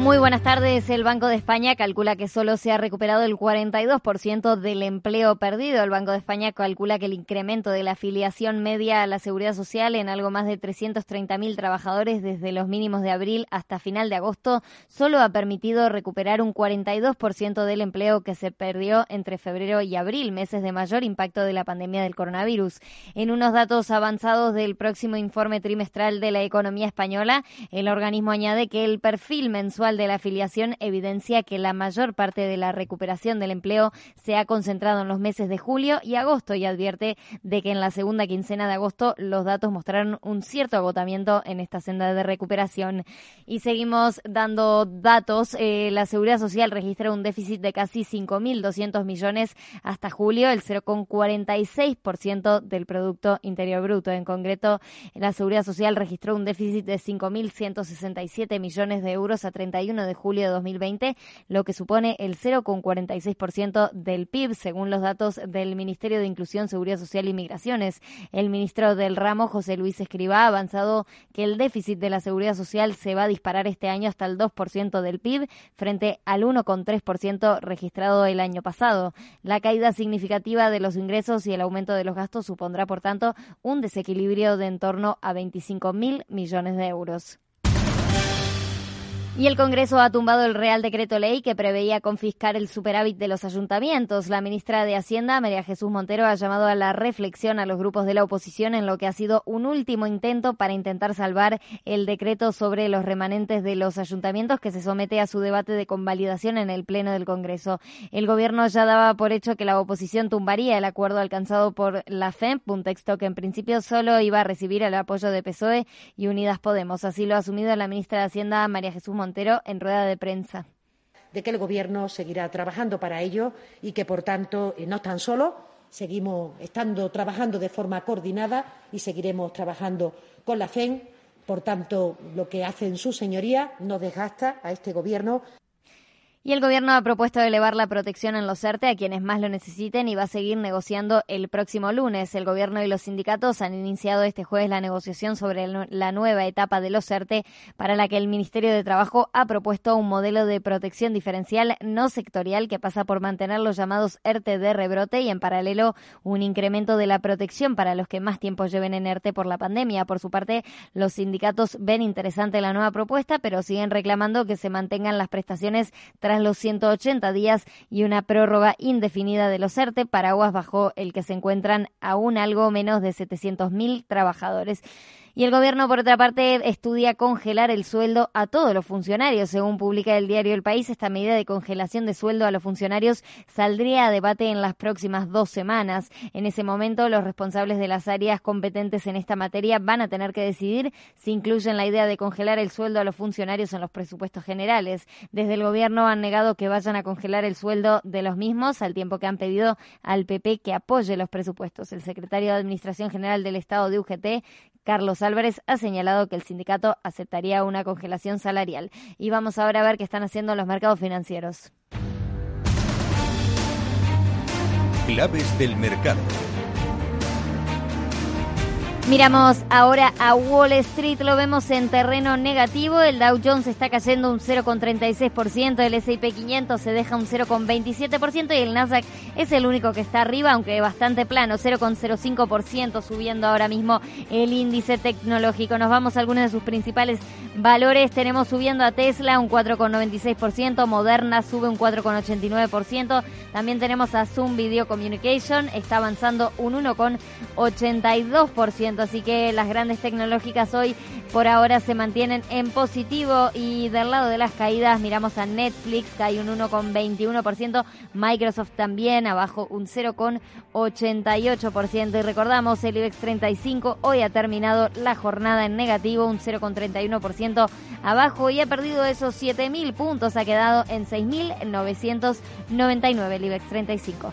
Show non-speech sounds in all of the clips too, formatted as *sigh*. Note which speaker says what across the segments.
Speaker 1: Muy buenas tardes. El Banco de España calcula que solo se ha recuperado el 42% del empleo perdido. El Banco de España calcula que el incremento de la afiliación media a la seguridad social en algo más de 330.000 trabajadores desde los mínimos de abril hasta final de agosto solo ha permitido recuperar un 42% del empleo que se perdió entre febrero y abril, meses de mayor impacto de la pandemia del coronavirus. En unos datos avanzados del próximo informe trimestral de la economía española, el organismo añade que el perfil mensual de la afiliación evidencia que la mayor parte de la recuperación del empleo se ha concentrado en los meses de julio y agosto y advierte de que en la segunda quincena de agosto los datos mostraron un cierto agotamiento en esta senda de recuperación. Y seguimos dando datos. Eh, la Seguridad Social registra un déficit de casi 5.200 millones hasta julio, el 0,46% del Producto Interior Bruto. En concreto, la Seguridad Social registró un déficit de 5.167 millones de euros a 30 de julio de 2020, lo que supone el 0,46% del PIB, según los datos del Ministerio de Inclusión, Seguridad Social y Migraciones. El ministro del ramo, José Luis Escribá, ha avanzado que el déficit de la Seguridad Social se va a disparar este año hasta el 2% del PIB, frente al 1,3% registrado el año pasado. La caída significativa de los ingresos y el aumento de los gastos supondrá, por tanto, un desequilibrio de en torno a 25 mil millones de euros. Y el Congreso ha tumbado el Real Decreto Ley que preveía confiscar el superávit de los ayuntamientos. La ministra de Hacienda, María Jesús Montero, ha llamado a la reflexión a los grupos de la oposición en lo que ha sido un último intento para intentar salvar el decreto sobre los remanentes de los ayuntamientos que se somete a su debate de convalidación en el Pleno del Congreso. El Gobierno ya daba por hecho que la oposición tumbaría el acuerdo alcanzado por la FEMP, un texto que en principio solo iba a recibir el apoyo de PSOE y Unidas Podemos. Así lo ha asumido la ministra de Hacienda, María Jesús Montero en rueda de prensa.
Speaker 2: De que el Gobierno seguirá trabajando para ello y que, por tanto, eh, no están solos, seguimos estando trabajando de forma coordinada y seguiremos trabajando con la FEN. Por tanto, lo que hacen sus señorías no desgasta a este Gobierno.
Speaker 1: Y el gobierno ha propuesto elevar la protección en los ERTE a quienes más lo necesiten y va a seguir negociando el próximo lunes. El gobierno y los sindicatos han iniciado este jueves la negociación sobre la nueva etapa de los ERTE para la que el Ministerio de Trabajo ha propuesto un modelo de protección diferencial no sectorial que pasa por mantener los llamados ERTE de rebrote y en paralelo un incremento de la protección para los que más tiempo lleven en ERTE por la pandemia. Por su parte, los sindicatos ven interesante la nueva propuesta, pero siguen reclamando que se mantengan las prestaciones tras los 180 días y una prórroga indefinida de los ERTE, paraguas bajo el que se encuentran aún algo menos de 700.000 trabajadores. Y el gobierno, por otra parte, estudia congelar el sueldo a todos los funcionarios. Según publica el diario El País, esta medida de congelación de sueldo a los funcionarios saldría a debate en las próximas dos semanas. En ese momento, los responsables de las áreas competentes en esta materia van a tener que decidir si incluyen la idea de congelar el sueldo a los funcionarios en los presupuestos generales. Desde el gobierno han negado que vayan a congelar el sueldo de los mismos, al tiempo que han pedido al PP que apoye los presupuestos. El secretario de Administración General del Estado de UGT, Carlos Álvarez ha señalado que el sindicato aceptaría una congelación salarial. Y vamos ahora a ver qué están haciendo los mercados financieros.
Speaker 3: Claves del mercado.
Speaker 1: Miramos ahora a Wall Street, lo vemos en terreno negativo, el Dow Jones está cayendo un 0,36%, el S&P 500 se deja un 0,27% y el Nasdaq es el único que está arriba, aunque bastante plano, 0,05% subiendo ahora mismo el índice tecnológico. Nos vamos a algunos de sus principales valores, tenemos subiendo a Tesla un 4,96%, Moderna sube un 4,89%, también tenemos a Zoom Video Communication, está avanzando un 1,82%, así que las grandes tecnológicas hoy por ahora se mantienen en positivo y del lado de las caídas miramos a Netflix, cae un 1,21%, Microsoft también abajo un 0,88% y recordamos el IBEX 35 hoy ha terminado la jornada en negativo, un 0,31% abajo y ha perdido esos 7.000 puntos, ha quedado en 6.999 el IBEX 35.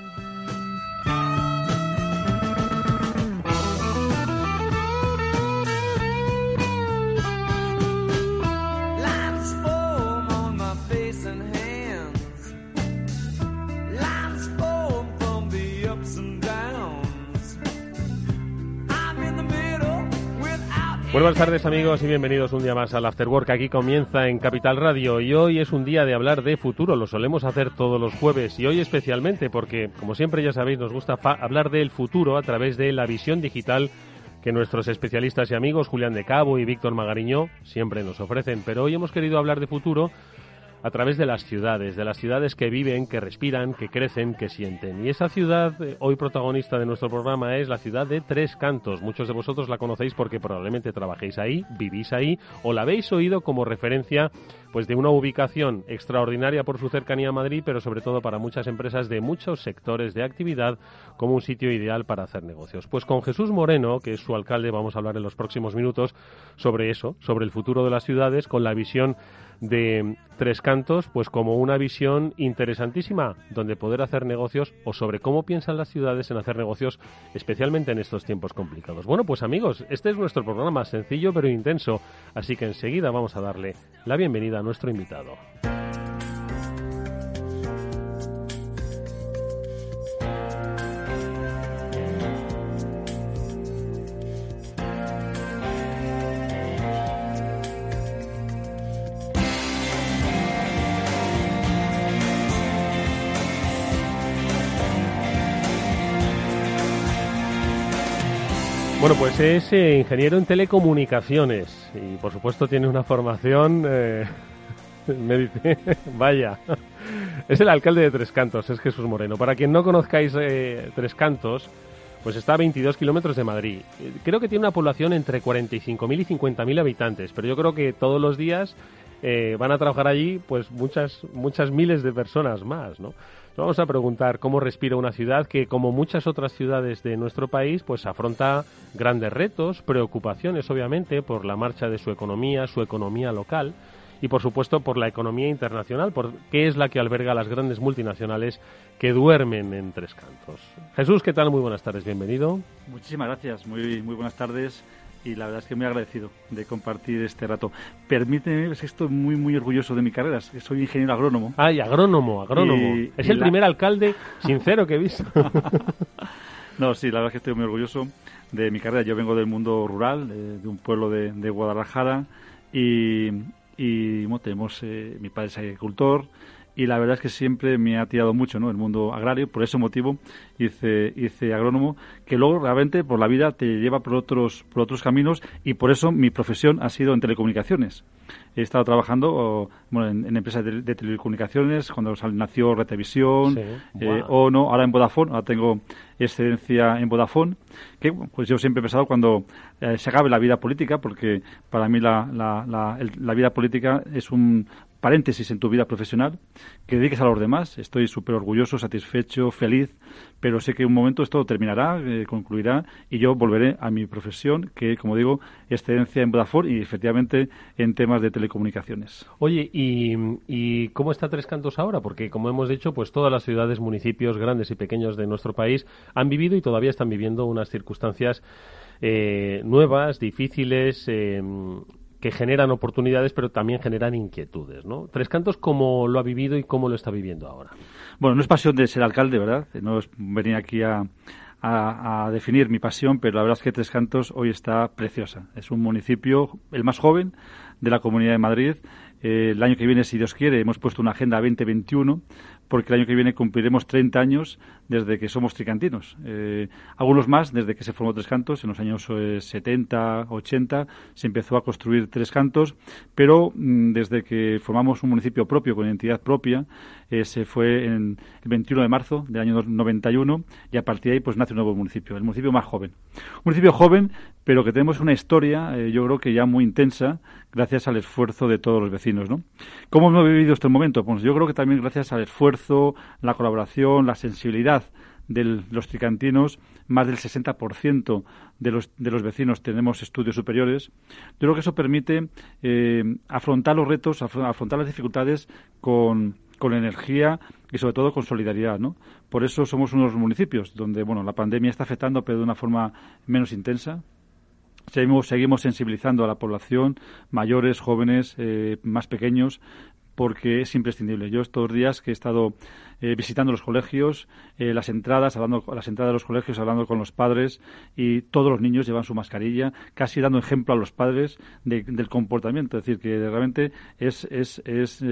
Speaker 4: Buenas tardes amigos y bienvenidos un día más al After Work. Aquí comienza en Capital Radio y hoy es un día de hablar de futuro. Lo solemos hacer todos los jueves y hoy especialmente porque, como siempre ya sabéis, nos gusta hablar del futuro a través de la visión digital que nuestros especialistas y amigos Julián de Cabo y Víctor Magariño siempre nos ofrecen. Pero hoy hemos querido hablar de futuro a través de las ciudades, de las ciudades que viven, que respiran, que crecen, que sienten. Y esa ciudad, eh, hoy protagonista de nuestro programa, es la ciudad de Tres Cantos. Muchos de vosotros la conocéis porque probablemente trabajéis ahí, vivís ahí, o la habéis oído como referencia pues de una ubicación extraordinaria por su cercanía a Madrid, pero sobre todo para muchas empresas de muchos sectores de actividad como un sitio ideal para hacer negocios. Pues con Jesús Moreno, que es su alcalde, vamos a hablar en los próximos minutos sobre eso, sobre el futuro de las ciudades, con la visión de Tres Cantos, pues como una visión interesantísima donde poder hacer negocios o sobre cómo piensan las ciudades en hacer negocios, especialmente en estos tiempos complicados. Bueno, pues amigos, este es nuestro programa sencillo pero intenso, así que enseguida vamos a darle la bienvenida a nuestro invitado. Bueno, pues es eh, ingeniero en telecomunicaciones y por supuesto tiene una formación, eh, *laughs* me dice, *laughs* vaya, es el alcalde de Tres Cantos, es Jesús Moreno. Para quien no conozcáis eh, Tres Cantos, pues está a 22 kilómetros de Madrid. Creo que tiene una población entre 45.000 y 50.000 habitantes, pero yo creo que todos los días van a trabajar allí pues muchas, muchas miles de personas más, ¿no? Vamos a preguntar cómo respira una ciudad que, como muchas otras ciudades de nuestro país, pues afronta grandes retos, preocupaciones, obviamente, por la marcha de su economía, su economía local y, por supuesto, por la economía internacional, porque es la que alberga las grandes multinacionales que duermen en tres cantos. Jesús, ¿qué tal? Muy buenas tardes, bienvenido.
Speaker 5: Muchísimas gracias, muy, muy buenas tardes y la verdad es que muy agradecido de compartir este rato. Permíteme, es que estoy muy, muy orgulloso de mi carrera, soy ingeniero agrónomo.
Speaker 4: Ay, agrónomo, agrónomo. es el primer alcalde sincero que he visto. *laughs*
Speaker 5: no, sí, la verdad es que estoy muy orgulloso de mi carrera. Yo vengo del mundo rural, de, un pueblo de, Guadalajara y, y tenemos, eh, mi padre es agricultor, y la verdad es que siempre me ha tirado mucho ¿no? el mundo agrario, por ese motivo hice, hice agrónomo, que luego realmente por la vida te lleva por otros, por otros caminos y por eso mi profesión ha sido en telecomunicaciones. he estado trabajando en, empresas de, telecomunicaciones, cuando nació Retevisión, eh, o no, ahora en Vodafone, ahora tengo excedencia en Vodafone, que pues yo siempre he pensado cuando eh, se acabe la vida política, porque para mí la, la, la vida política es un paréntesis en tu vida profesional, que dediques a los demás. Estoy súper orgulloso, satisfecho, feliz, pero sé que un momento esto terminará, eh, concluirá y yo volveré a mi profesión, que, como digo, excedencia en Vodafone y efectivamente en temas de telecomunicaciones.
Speaker 4: Oye, ¿y, cómo está Tres Cantos ahora? Porque, como hemos dicho, pues todas las ciudades, municipios grandes y pequeños de nuestro país han vivido y todavía están viviendo unas circunstancias eh, nuevas, difíciles, eh, que generan oportunidades, pero también generan inquietudes, ¿no? Tres Cantos, ¿cómo lo ha vivido y cómo lo está viviendo ahora?
Speaker 5: Bueno, no es pasión de ser alcalde, ¿verdad? No es venir aquí a, a, definir mi pasión, pero la verdad es que Tres Cantos hoy está preciosa. Es un municipio, el más joven de la Comunidad de Madrid. Eh, el año que viene, si Dios quiere, hemos puesto una agenda 2021 porque el año que viene cumpliremos 30 años desde que somos tricantinos. Eh, algunos más desde que se formó Tres Cantos, en los años 70, eh, 80, se empezó a construir Tres Cantos, pero mm, desde que formamos un municipio propio, con identidad propia, eh, se fue en el 21 de marzo del año 91 y a partir de ahí pues nace un nuevo municipio, el municipio más joven. Un municipio joven, pero que tenemos una historia, yo creo que ya muy intensa, gracias al esfuerzo de todos los vecinos. ¿no? ¿Cómo hemos vivido este momento? Pues yo creo que también gracias al esfuerzo, la colaboración, la sensibilidad de los tricantinos, más del 60% de los, de los vecinos tenemos estudios superiores. Yo creo que eso permite eh, afrontar los retos, afrontar las dificultades con, con energía y sobre todo con solidaridad, ¿no? Por eso somos unos municipios donde, bueno, la pandemia está afectando pero de una forma menos intensa, Seguimos, seguimos sensibilizando a la población, mayores, jóvenes, eh, más pequeños, porque es imprescindible. Yo estos días que he estado eh, visitando los colegios, eh, las entradas, hablando las entradas de los colegios, hablando con los padres y todos los niños llevan su mascarilla, casi dando ejemplo a los padres del comportamiento. Es decir, que realmente es, es, es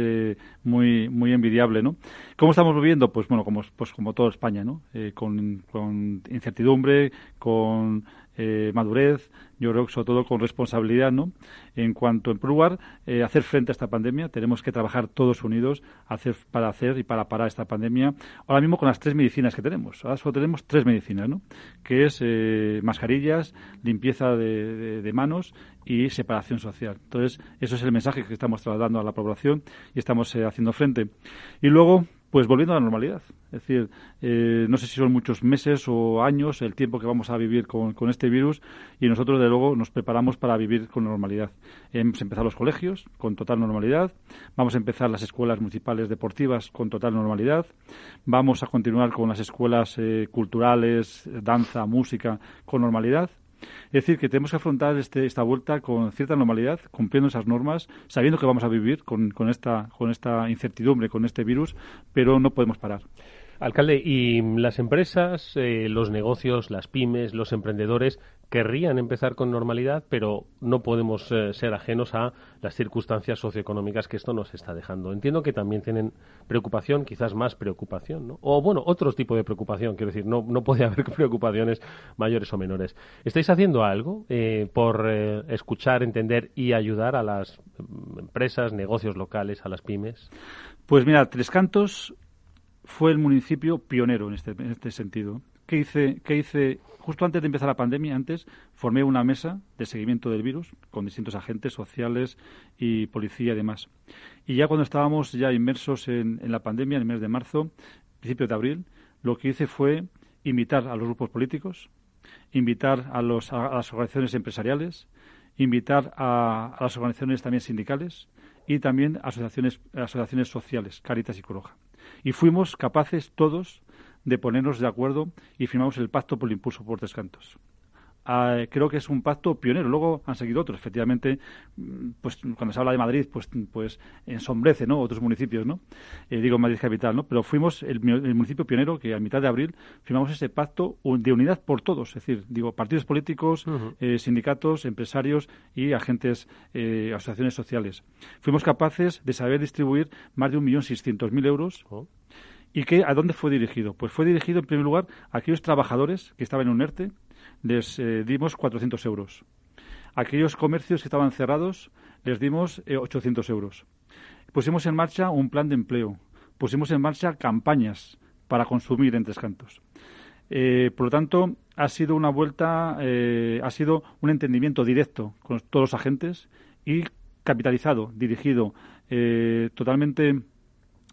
Speaker 5: muy muy envidiable, ¿no? ¿Cómo estamos viviendo? Pues bueno, como pues como toda España, ¿no? con incertidumbre, con eh, madurez, yo creo que sobre todo con responsabilidad, ¿no? En cuanto, primer lugar, eh, hacer frente a esta pandemia, tenemos que trabajar todos unidos hacer, para hacer y para parar esta pandemia. Ahora mismo con las tres medicinas que tenemos, ahora solo tenemos tres medicinas, ¿no? Que es eh, mascarillas, limpieza de, manos y separación social. Entonces, eso es el mensaje que estamos trasladando a la población y estamos haciendo frente. Y luego, pues volviendo a la normalidad. Es decir, eh, no sé si son muchos meses o años el tiempo que vamos a vivir con, este virus y nosotros, de luego, nos preparamos para vivir con normalidad. Hemos empezado los colegios con total normalidad, vamos a empezar las escuelas municipales deportivas con total normalidad, vamos a continuar con las escuelas eh, culturales, danza, música con normalidad es decir, que tenemos que afrontar este, esta vuelta con cierta normalidad, cumpliendo esas normas, sabiendo que vamos a vivir con, con, esta, con esta incertidumbre, con este virus, pero no podemos parar.
Speaker 4: Alcalde, ¿y las empresas, eh, los negocios, las pymes, los emprendedores querrían empezar con normalidad, pero no podemos eh, ser ajenos a las circunstancias socioeconómicas que esto nos está dejando? Entiendo que también tienen preocupación, quizás más preocupación, ¿no? O, bueno, otros tipo de preocupación, quiero decir, no, no puede *laughs* haber preocupaciones mayores o menores. ¿Estáis haciendo algo eh, por escuchar, entender y ayudar a las mm, empresas, negocios locales, a las pymes?
Speaker 5: Pues mira, Tres Cantos fue el municipio pionero en este, en este sentido. ¿Qué hice, ¿Qué hice? Justo antes de empezar la pandemia, antes, formé una mesa de seguimiento del virus con distintos agentes sociales y policía y demás. Y ya cuando estábamos ya inmersos en, la pandemia, en el mes de marzo, principio de abril, lo que hice fue invitar a los grupos políticos, invitar a, los, a las organizaciones empresariales, invitar a, a, las organizaciones también sindicales y también asociaciones, asociaciones sociales, Caritas y Coroja y fuimos capaces todos de ponernos de acuerdo y firmamos el Pacto por el Impulso por Descantos. Ah, creo que es un pacto pionero. Luego han seguido otros. Efectivamente, mm, pues cuando se habla de Madrid, pues, pues ensombrece, ¿no? Otros municipios, ¿no? Eh, digo Madrid capital, ¿no? Pero fuimos el, municipio pionero que a mitad de abril firmamos ese pacto de unidad por todos. Es decir, digo, partidos políticos, eh, sindicatos, empresarios y agentes, eh, asociaciones sociales. Fuimos capaces de saber distribuir más de un millón seiscientos mil euros. Oh. ¿Y que, a dónde fue dirigido? Pues fue dirigido, en primer lugar, a aquellos trabajadores que estaban en un ERTE, les eh, dimos 400 euros. aquellos comercios que estaban cerrados les dimos 800 eh, euros. Pusimos en marcha un plan de empleo, pusimos en marcha campañas para consumir en Tres Cantos. Eh, por lo tanto, ha sido una vuelta, eh, ha sido un entendimiento directo con todos los agentes y capitalizado, dirigido totalmente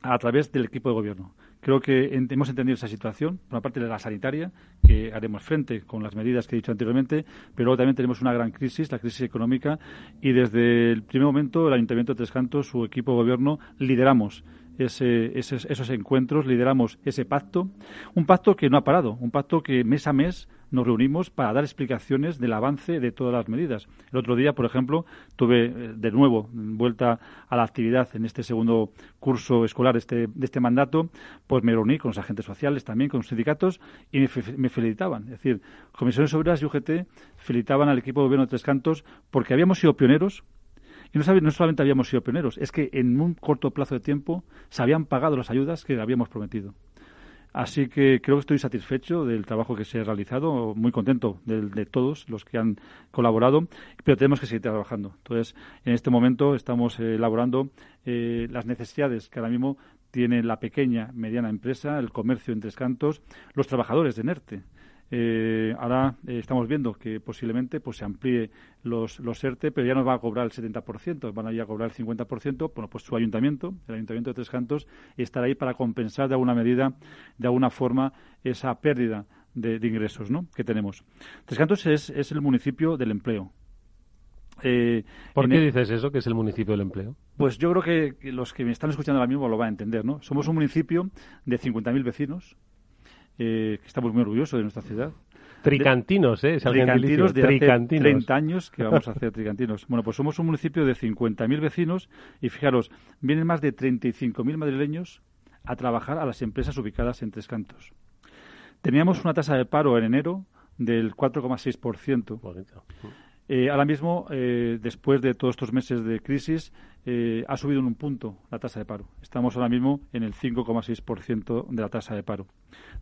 Speaker 5: a través del equipo de gobierno. Creo que hemos entendido esa situación, por una parte de la sanitaria, que haremos frente con las medidas que he dicho anteriormente, pero luego también tenemos una gran crisis, la crisis económica, y desde el primer momento el Ayuntamiento de Tres Cantos, su equipo de gobierno, lideramos esos encuentros, lideramos ese pacto, un pacto que no ha parado, un pacto que mes a mes nos reunimos para dar explicaciones del avance de todas las medidas. El otro día, por ejemplo, tuve eh, de nuevo vuelta a la actividad en este segundo curso escolar este, de este mandato, pues me reuní con los agentes sociales también, con los sindicatos y me, felicitaban. Es decir, Comisiones Obreras y UGT felicitaban al equipo de gobierno de Tres Cantos porque habíamos sido pioneros y no, solamente habíamos sido pioneros, es que en un corto plazo de tiempo se habían pagado las ayudas que habíamos prometido. Así que creo que estoy satisfecho del trabajo que se ha realizado, muy contento de, todos los que han colaborado, pero tenemos que seguir trabajando. Entonces, en este momento estamos eh, elaborando eh, las necesidades que ahora mismo tiene la pequeña, mediana empresa, el comercio en Tres Cantos, los trabajadores de NERTE. Eh, ahora eh, estamos viendo que posiblemente pues se amplíe los, los ERTE, pero ya no va a cobrar el 70%, van a ir a cobrar el 50%. Bueno, pues su ayuntamiento, el ayuntamiento de Tres Cantos, estará ahí para compensar de alguna medida, de alguna forma, esa pérdida de, ingresos ¿no? que tenemos. Tres Cantos es, es el municipio del empleo.
Speaker 4: Eh, ¿Por qué dices eso, que es el municipio del empleo?
Speaker 5: Pues yo creo que, los que me están escuchando ahora mismo lo van a entender, ¿no? Somos un municipio de 50.000 vecinos, eh, que estamos muy orgullosos de nuestra ciudad.
Speaker 4: Tricantinos, ¿eh?
Speaker 5: tricantinos de tricantinos. 30 años que vamos a *laughs* hacer tricantinos. Bueno, pues somos un municipio de 50.000 vecinos y fijaros, vienen más de 35.000 madrileños a trabajar a las empresas ubicadas en Tres Cantos. Teníamos una tasa de paro en enero del 4,6%. Eh, ahora mismo, eh, después de todos estos meses de crisis, eh, ha subido en un punto la tasa de paro. Estamos ahora mismo en el 5,6% de la tasa de paro.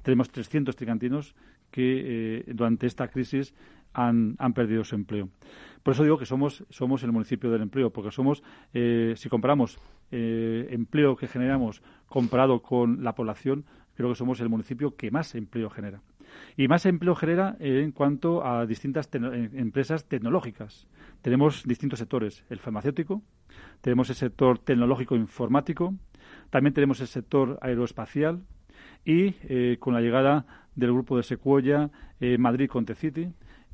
Speaker 5: Tenemos 300 tricantinos que durante esta crisis han, perdido su empleo. Por eso digo que somos, somos el municipio del empleo, porque somos, si comparamos empleo que generamos comparado con la población, creo que somos el municipio que más empleo genera. Y más empleo genera en cuanto a distintas empresas tecnológicas. Tenemos distintos sectores, el farmacéutico, tenemos el sector tecnológico informático, también tenemos el sector aeroespacial y eh, con la llegada del grupo de Secuoya, eh, Madrid Contecity,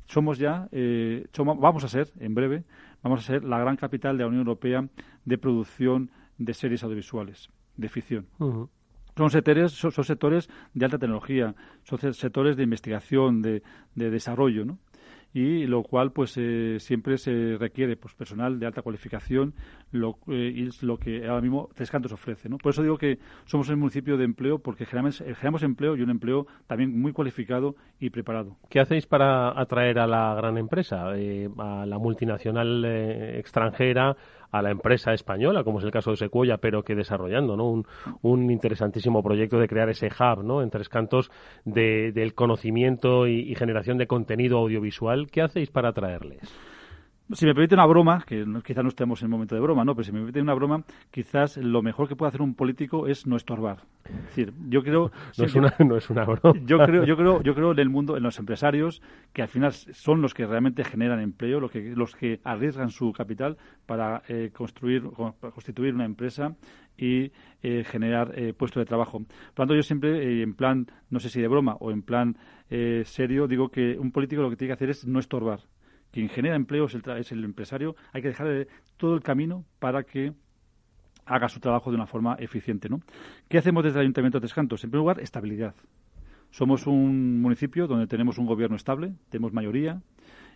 Speaker 5: somos ya, eh, vamos a ser, en breve, vamos a ser la gran capital de la Unión Europea de producción de series audiovisuales, de ficción. Son sectores, son, sectores de alta tecnología, son sectores de investigación, de, de desarrollo, ¿no? y lo cual pues eh, siempre se requiere pues personal de alta cualificación lo, eh, es lo que ahora mismo Tres Cantos ofrece ¿no? por eso digo que somos el municipio de empleo porque generamos, generamos empleo y un empleo también muy cualificado y preparado
Speaker 4: ¿qué hacéis para atraer a la gran empresa eh, a la multinacional extranjera a la empresa española, como es el caso de Secuoya, pero que desarrollando ¿no? un, un interesantísimo proyecto de crear ese hub ¿no? en Tres Cantos de, del conocimiento y, generación de contenido audiovisual. ¿Qué hacéis para atraerles?
Speaker 5: Si me permite una broma, que quizás no estemos en el momento de broma, ¿no? Pero si me permite una broma, quizás lo mejor que puede hacer un político es no estorbar. Es decir, yo creo... *laughs*
Speaker 4: no, es una, no es una broma.
Speaker 5: Yo creo, yo, creo, yo creo en el mundo, en los empresarios, que al final son los que realmente generan empleo, los que, los que arriesgan su capital para eh, construir, para constituir una empresa y eh, generar eh, puestos de trabajo. Por lo tanto, yo siempre, en plan, no sé si de broma o en plan serio, digo que un político lo que tiene que hacer es no estorbar quien genera empleo es el, es el empresario, hay que dejarle todo el camino para que haga su trabajo de una forma eficiente. ¿no? ¿Qué hacemos desde el Ayuntamiento de Tres Cantos? En primer lugar, estabilidad. Somos un municipio donde tenemos un gobierno estable, tenemos mayoría,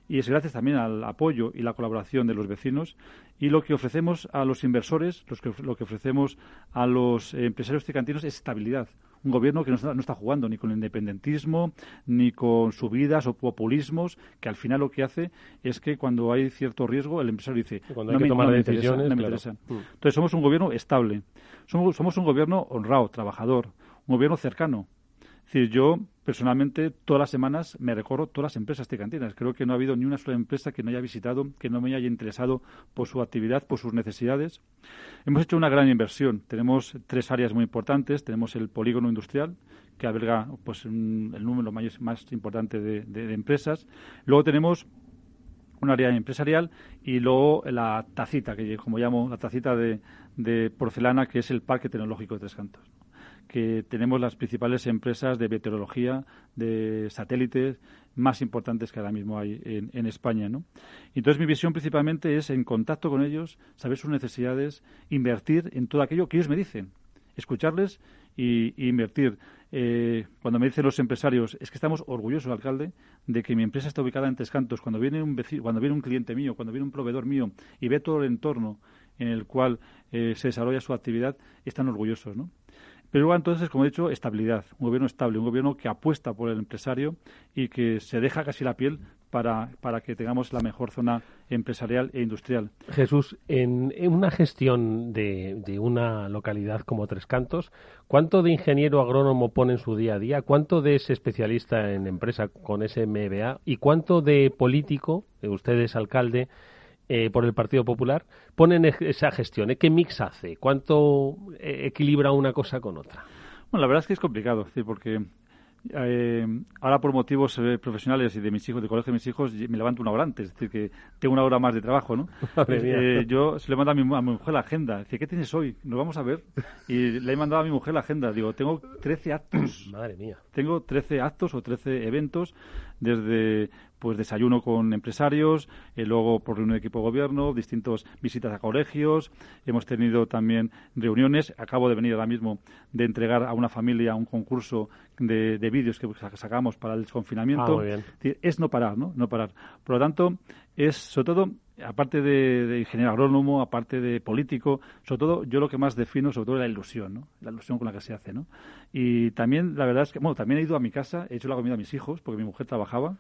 Speaker 5: y es gracias también al apoyo y la colaboración de los vecinos y lo que ofrecemos a los inversores, lo que ofrecemos a los empresarios tricantinos es estabilidad un gobierno que no está, jugando ni con el independentismo, ni con subidas o populismos, que al final lo que hace es que cuando hay cierto riesgo, el empresario dice,
Speaker 4: cuando hay que tomar decisiones,
Speaker 5: me interesa. Mm. Entonces somos un gobierno estable, somos, somos un gobierno honrado, trabajador, un gobierno cercano. Decir, yo personalmente todas las semanas me recorro todas las empresas tricantinas. Creo que no ha habido ni una sola empresa que no haya visitado, que no me haya interesado por su actividad, por sus necesidades. Hemos hecho una gran inversión. Tenemos tres áreas muy importantes. Tenemos el polígono industrial, que alberga pues, el número más, más importante de, empresas. Luego tenemos un área empresarial y luego la tacita, que como llamo la tacita de, de porcelana, que es el Parque Tecnológico de Tres Cantos que tenemos las principales empresas de meteorología, de satélites más importantes que ahora mismo hay en, España. ¿no? Entonces mi visión principalmente es en contacto con ellos, saber sus necesidades, invertir en todo aquello que ellos me dicen, escucharles y, invertir. Eh, cuando me dicen los empresarios, es que estamos orgullosos, alcalde, de que mi empresa está ubicada en Tres Cantos. Cuando viene un cuando viene un cliente mío, cuando viene un proveedor mío y ve todo el entorno en el cual eh, se desarrolla su actividad, están orgullosos, ¿no? Pero luego, entonces, como he dicho, estabilidad, un gobierno estable, un gobierno que apuesta por el empresario y que se deja casi la piel para, para que tengamos la mejor zona empresarial e industrial.
Speaker 4: Jesús, en, una gestión de, de, una localidad como Tres Cantos, ¿cuánto de ingeniero agrónomo pone en su día a día? ¿Cuánto de ese especialista en empresa con ese MBA? ¿Y cuánto de político, usted es alcalde, eh, por el Partido Popular, ponen esa gestión. ¿eh? ¿Qué mix hace? ¿Cuánto eh, equilibra una cosa con otra?
Speaker 5: Bueno, la verdad es que es complicado, porque eh, ahora por motivos eh, profesionales y de mis hijos, de colegio de mis hijos, me levanto una hora antes, es decir, que tengo una hora más de trabajo, ¿no? *laughs* Eh, yo se le mando a mi, a mi, mujer la agenda, dice, ¿qué tienes hoy? Nos vamos a ver. Y le he mandado a mi mujer la agenda, digo, tengo 13 actos.
Speaker 4: Madre mía.
Speaker 5: Tengo 13 actos o 13 eventos, desde pues desayuno con empresarios, eh, luego por reunión de equipo de gobierno, distintas visitas a colegios, hemos tenido también reuniones, acabo de venir ahora mismo de entregar a una familia un concurso de, de vídeos que sacamos para el desconfinamiento.
Speaker 4: Ah,
Speaker 5: es no parar, ¿no? No parar. Por lo tanto, es sobre todo aparte de, ingeniero agrónomo, aparte de político, sobre todo yo lo que más defino sobre todo es la ilusión, ¿no? La ilusión con la que se hace, ¿no? Y también la verdad es que, bueno, también he ido a mi casa, he hecho la comida a mis hijos, porque mi mujer trabajaba,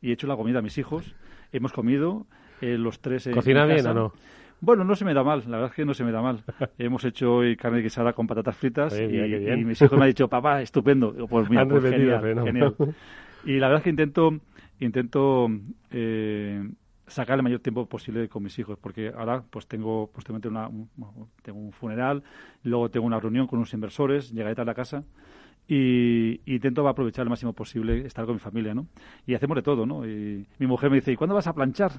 Speaker 5: y he hecho la comida a mis hijos. Hemos comido eh, los tres.
Speaker 4: ¿Cocina bien o no?
Speaker 5: Bueno, no se me da mal, la verdad es que no se me da mal. *laughs* Hemos hecho hoy carne guisada con patatas fritas y, mis hijos me han dicho, *laughs* papá, estupendo. pues mira, pues genial, *laughs* Y la verdad es que intento, intento eh, sacar el mayor tiempo posible con mis hijos, porque ahora pues tengo posteriormente una, un, tengo un funeral, luego tengo una reunión con unos inversores, llegaré tarde a casa y, intento aprovechar el máximo posible estar con mi familia, ¿no? Y hacemos de todo, ¿no? Y mi mujer me dice, ¿y cuándo vas a planchar?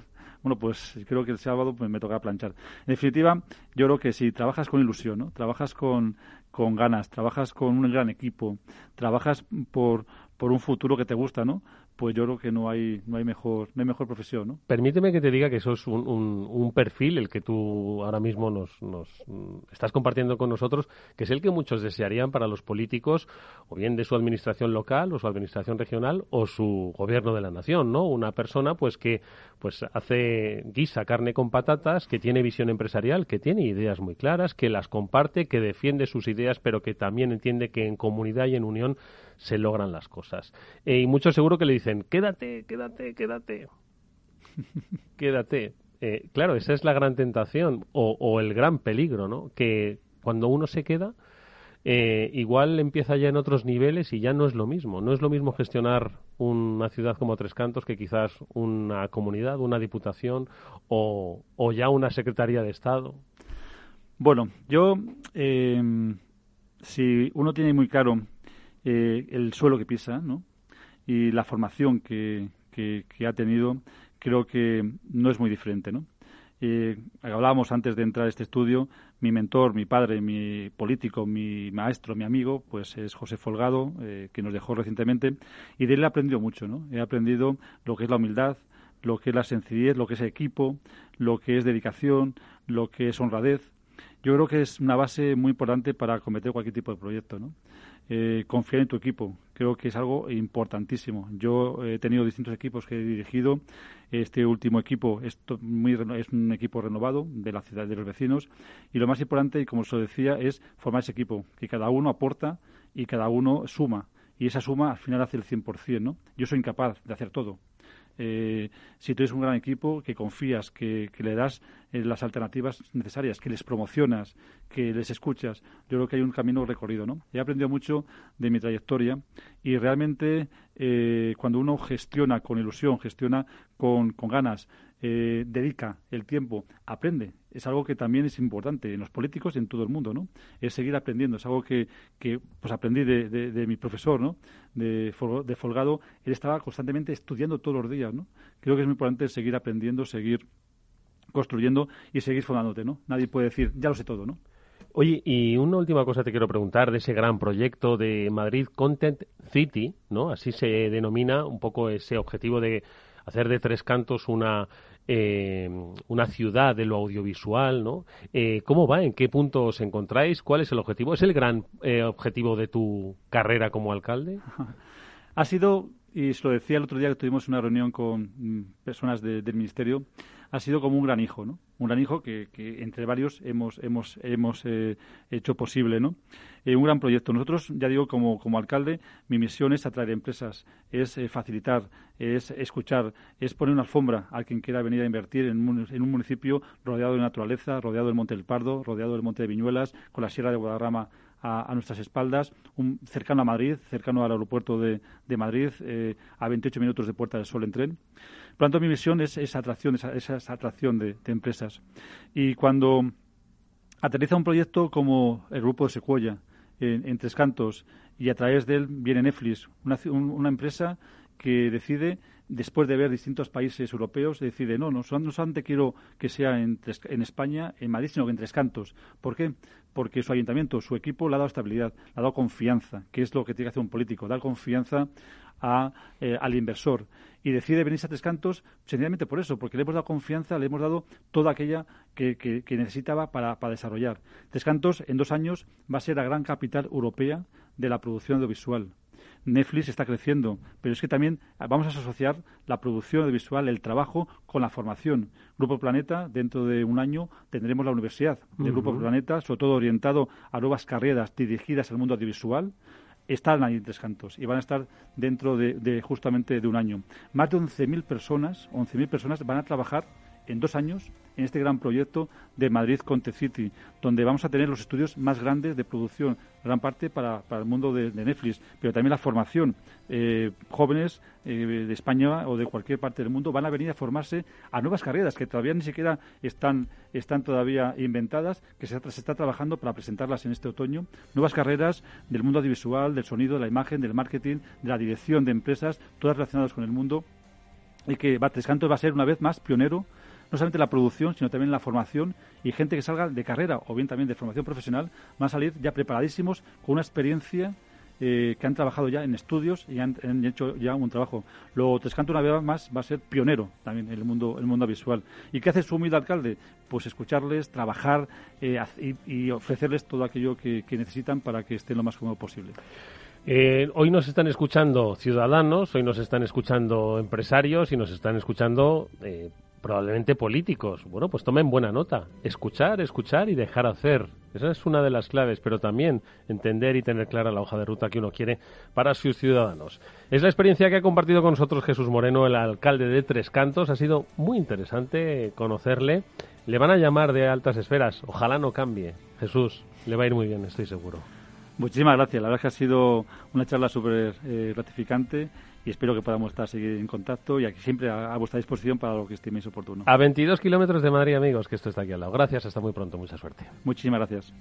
Speaker 5: Bueno, pues creo que el sábado pues, me toca planchar. En definitiva, yo creo que si trabajas con ilusión, ¿no? Trabajas con, con ganas, trabajas con un gran equipo, trabajas por, por un futuro que te gusta, ¿no? Pues yo creo que no hay no hay mejor no hay mejor profesión ¿no?
Speaker 4: permíteme que te diga que eso es un, un, perfil el que tú ahora mismo nos, nos, estás compartiendo con nosotros que es el que muchos desearían para los políticos o bien de su administración local o su administración regional o su gobierno de la nación no una persona pues que pues hace guisa carne con patatas que tiene visión empresarial que tiene ideas muy claras que las comparte que defiende sus ideas pero que también entiende que en comunidad y en unión se logran las cosas. Eh, y muchos seguro que le dicen, quédate, quédate, quédate. *laughs* quédate. Eh, claro, esa es la gran tentación o, el gran peligro, ¿no? Que cuando uno se queda, eh, igual empieza ya en otros niveles y ya no es lo mismo. No es lo mismo gestionar una ciudad como Tres Cantos que quizás una comunidad, una diputación o, o ya una secretaría de Estado.
Speaker 5: Bueno, yo, si uno tiene muy claro eh, el suelo que pisa ¿no? y la formación que, ha tenido, creo que no es muy diferente. ¿no? Eh, hablábamos antes de entrar a este estudio, mi mentor, mi padre, mi político, mi maestro, mi amigo, pues es José Folgado, eh, que nos dejó recientemente, y de él he aprendido mucho, ¿no? He aprendido lo que es la humildad, lo que es la sencillez, lo que es equipo, lo que es dedicación, lo que es honradez. Yo creo que es una base muy importante para cometer cualquier tipo de proyecto, ¿no? Eh, confiar en tu equipo. Creo que es algo importantísimo. Yo he tenido distintos equipos que he dirigido. Este último equipo es, muy, es un equipo renovado de la ciudad de los vecinos. Y lo más importante, y como os decía, es formar ese equipo, que cada uno aporta y cada uno suma. Y esa suma al final hace el 100%. ¿no? Yo soy incapaz de hacer todo. Eh, si tú eres un gran equipo, que confías, que, le das eh, las alternativas necesarias, que les promocionas, que les escuchas, yo creo que hay un camino recorrido, ¿no? He aprendido mucho de mi trayectoria y realmente eh, cuando uno gestiona con ilusión, gestiona con, con ganas, eh, dedica el tiempo, aprende. Es algo que también es importante en los políticos y en todo el mundo, ¿no? Es seguir aprendiendo. Es algo que, que pues aprendí de, de, mi profesor, ¿no? De, de, Folgado. Él estaba constantemente estudiando todos los días, ¿no? Creo que es muy importante seguir aprendiendo, seguir construyendo y seguir formándote, ¿no? Nadie puede decir, ya lo sé todo, ¿no?
Speaker 4: Oye, y una última cosa te quiero preguntar de ese gran proyecto de Madrid Content City, ¿no? Así se denomina un poco ese objetivo de hacer de Tres Cantos una, eh, una ciudad de lo audiovisual, ¿no? Eh, ¿Cómo va? ¿En qué punto os encontráis? ¿Cuál es el objetivo? ¿Es el gran eh, objetivo de tu carrera como alcalde? *laughs*
Speaker 5: Ha sido, y se lo decía el otro día que tuvimos una reunión con mm, personas del Ministerio, ha sido como un gran hijo, ¿no? Un gran hijo que, entre varios hemos, hemos, hemos eh, hecho posible, ¿no? Eh, un gran proyecto. Nosotros, ya digo, como, como alcalde, mi misión es atraer empresas, es eh, facilitar, es escuchar, es poner una alfombra a quien quiera venir a invertir en un, en un municipio rodeado de naturaleza, rodeado del Monte del Pardo, rodeado del Monte de Viñuelas, con la Sierra de Guadarrama a, nuestras espaldas, cercano a Madrid, cercano al aeropuerto de, de Madrid, a 28 minutos de Puerta del Sol en tren. Por lo tanto, mi misión es esa atracción, esa, atracción de, empresas. Y cuando aterriza un proyecto como el Grupo de Secuoya, en, Tres Cantos, y a través de él viene Netflix, una, empresa que decide, después de ver distintos países europeos, decide, no, no, no solamente quiero que sea en, en, España, en Madrid, sino que en Tres Cantos. ¿Por qué? Porque su ayuntamiento, su equipo le ha dado estabilidad, le ha dado confianza, que es lo que tiene que hacer un político, dar confianza eh, al inversor y decide venirse a Tres Cantos sencillamente por eso, porque le hemos dado confianza, le hemos dado toda aquella que, necesitaba para, para, desarrollar. Tres Cantos en dos años va a ser la gran capital europea de la producción audiovisual. Netflix está creciendo, pero es que también vamos a asociar la producción audiovisual, el trabajo, con la formación. Grupo Planeta, dentro de un año tendremos la universidad del Grupo Planeta, sobre todo orientado a nuevas carreras dirigidas al mundo audiovisual están ahí en Tres Cantos y van a estar dentro de, justamente de un año. Más de 11.000 personas, 11.000 personas van a trabajar en dos años en este gran proyecto de Madrid Conte City, donde vamos a tener los estudios más grandes de producción, gran parte para, el mundo de, Netflix, pero también la formación. Eh, jóvenes eh, de España o de cualquier parte del mundo van a venir a formarse a nuevas carreras que todavía ni siquiera están, están todavía inventadas, que se, está trabajando para presentarlas en este otoño. Nuevas carreras del mundo audiovisual, del sonido, de la imagen, del marketing, de la dirección de empresas, todas relacionadas con el mundo y que Batres Canto va a ser una vez más pionero no solamente la producción, sino también la formación y gente que salga de carrera o bien también de formación profesional van a salir ya preparadísimos con una experiencia eh, que han trabajado ya en estudios y han, hecho ya un trabajo. Lo Trescanto una vez más va a ser pionero también en el mundo, el mundo visual. ¿Y qué hace su humilde alcalde? Pues escucharles, trabajar eh, y, ofrecerles todo aquello que, necesitan para que estén lo más cómodo posible.
Speaker 4: Eh, hoy nos están escuchando ciudadanos, hoy nos están escuchando empresarios y nos están escuchando probablemente políticos. Bueno, pues tomen buena nota. Escuchar, escuchar y dejar hacer. Esa es una de las claves, pero también entender y tener clara la hoja de ruta que uno quiere para sus ciudadanos. Es la experiencia que ha compartido con nosotros Jesús Moreno, el alcalde de Tres Cantos. Ha sido muy interesante conocerle. Le van a llamar de altas esferas. Ojalá no cambie. Jesús, le va a ir muy bien, estoy seguro.
Speaker 5: Muchísimas gracias. La verdad que ha sido una charla súper eh, gratificante y espero que podamos estar seguir en contacto y aquí siempre a, vuestra disposición para lo que estiméis oportuno.
Speaker 4: A 22 kilómetros de Madrid, amigos, que esto está aquí al lado. Gracias, hasta muy pronto, mucha suerte.
Speaker 5: Muchísimas gracias.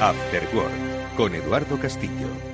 Speaker 3: After con Eduardo Castillo.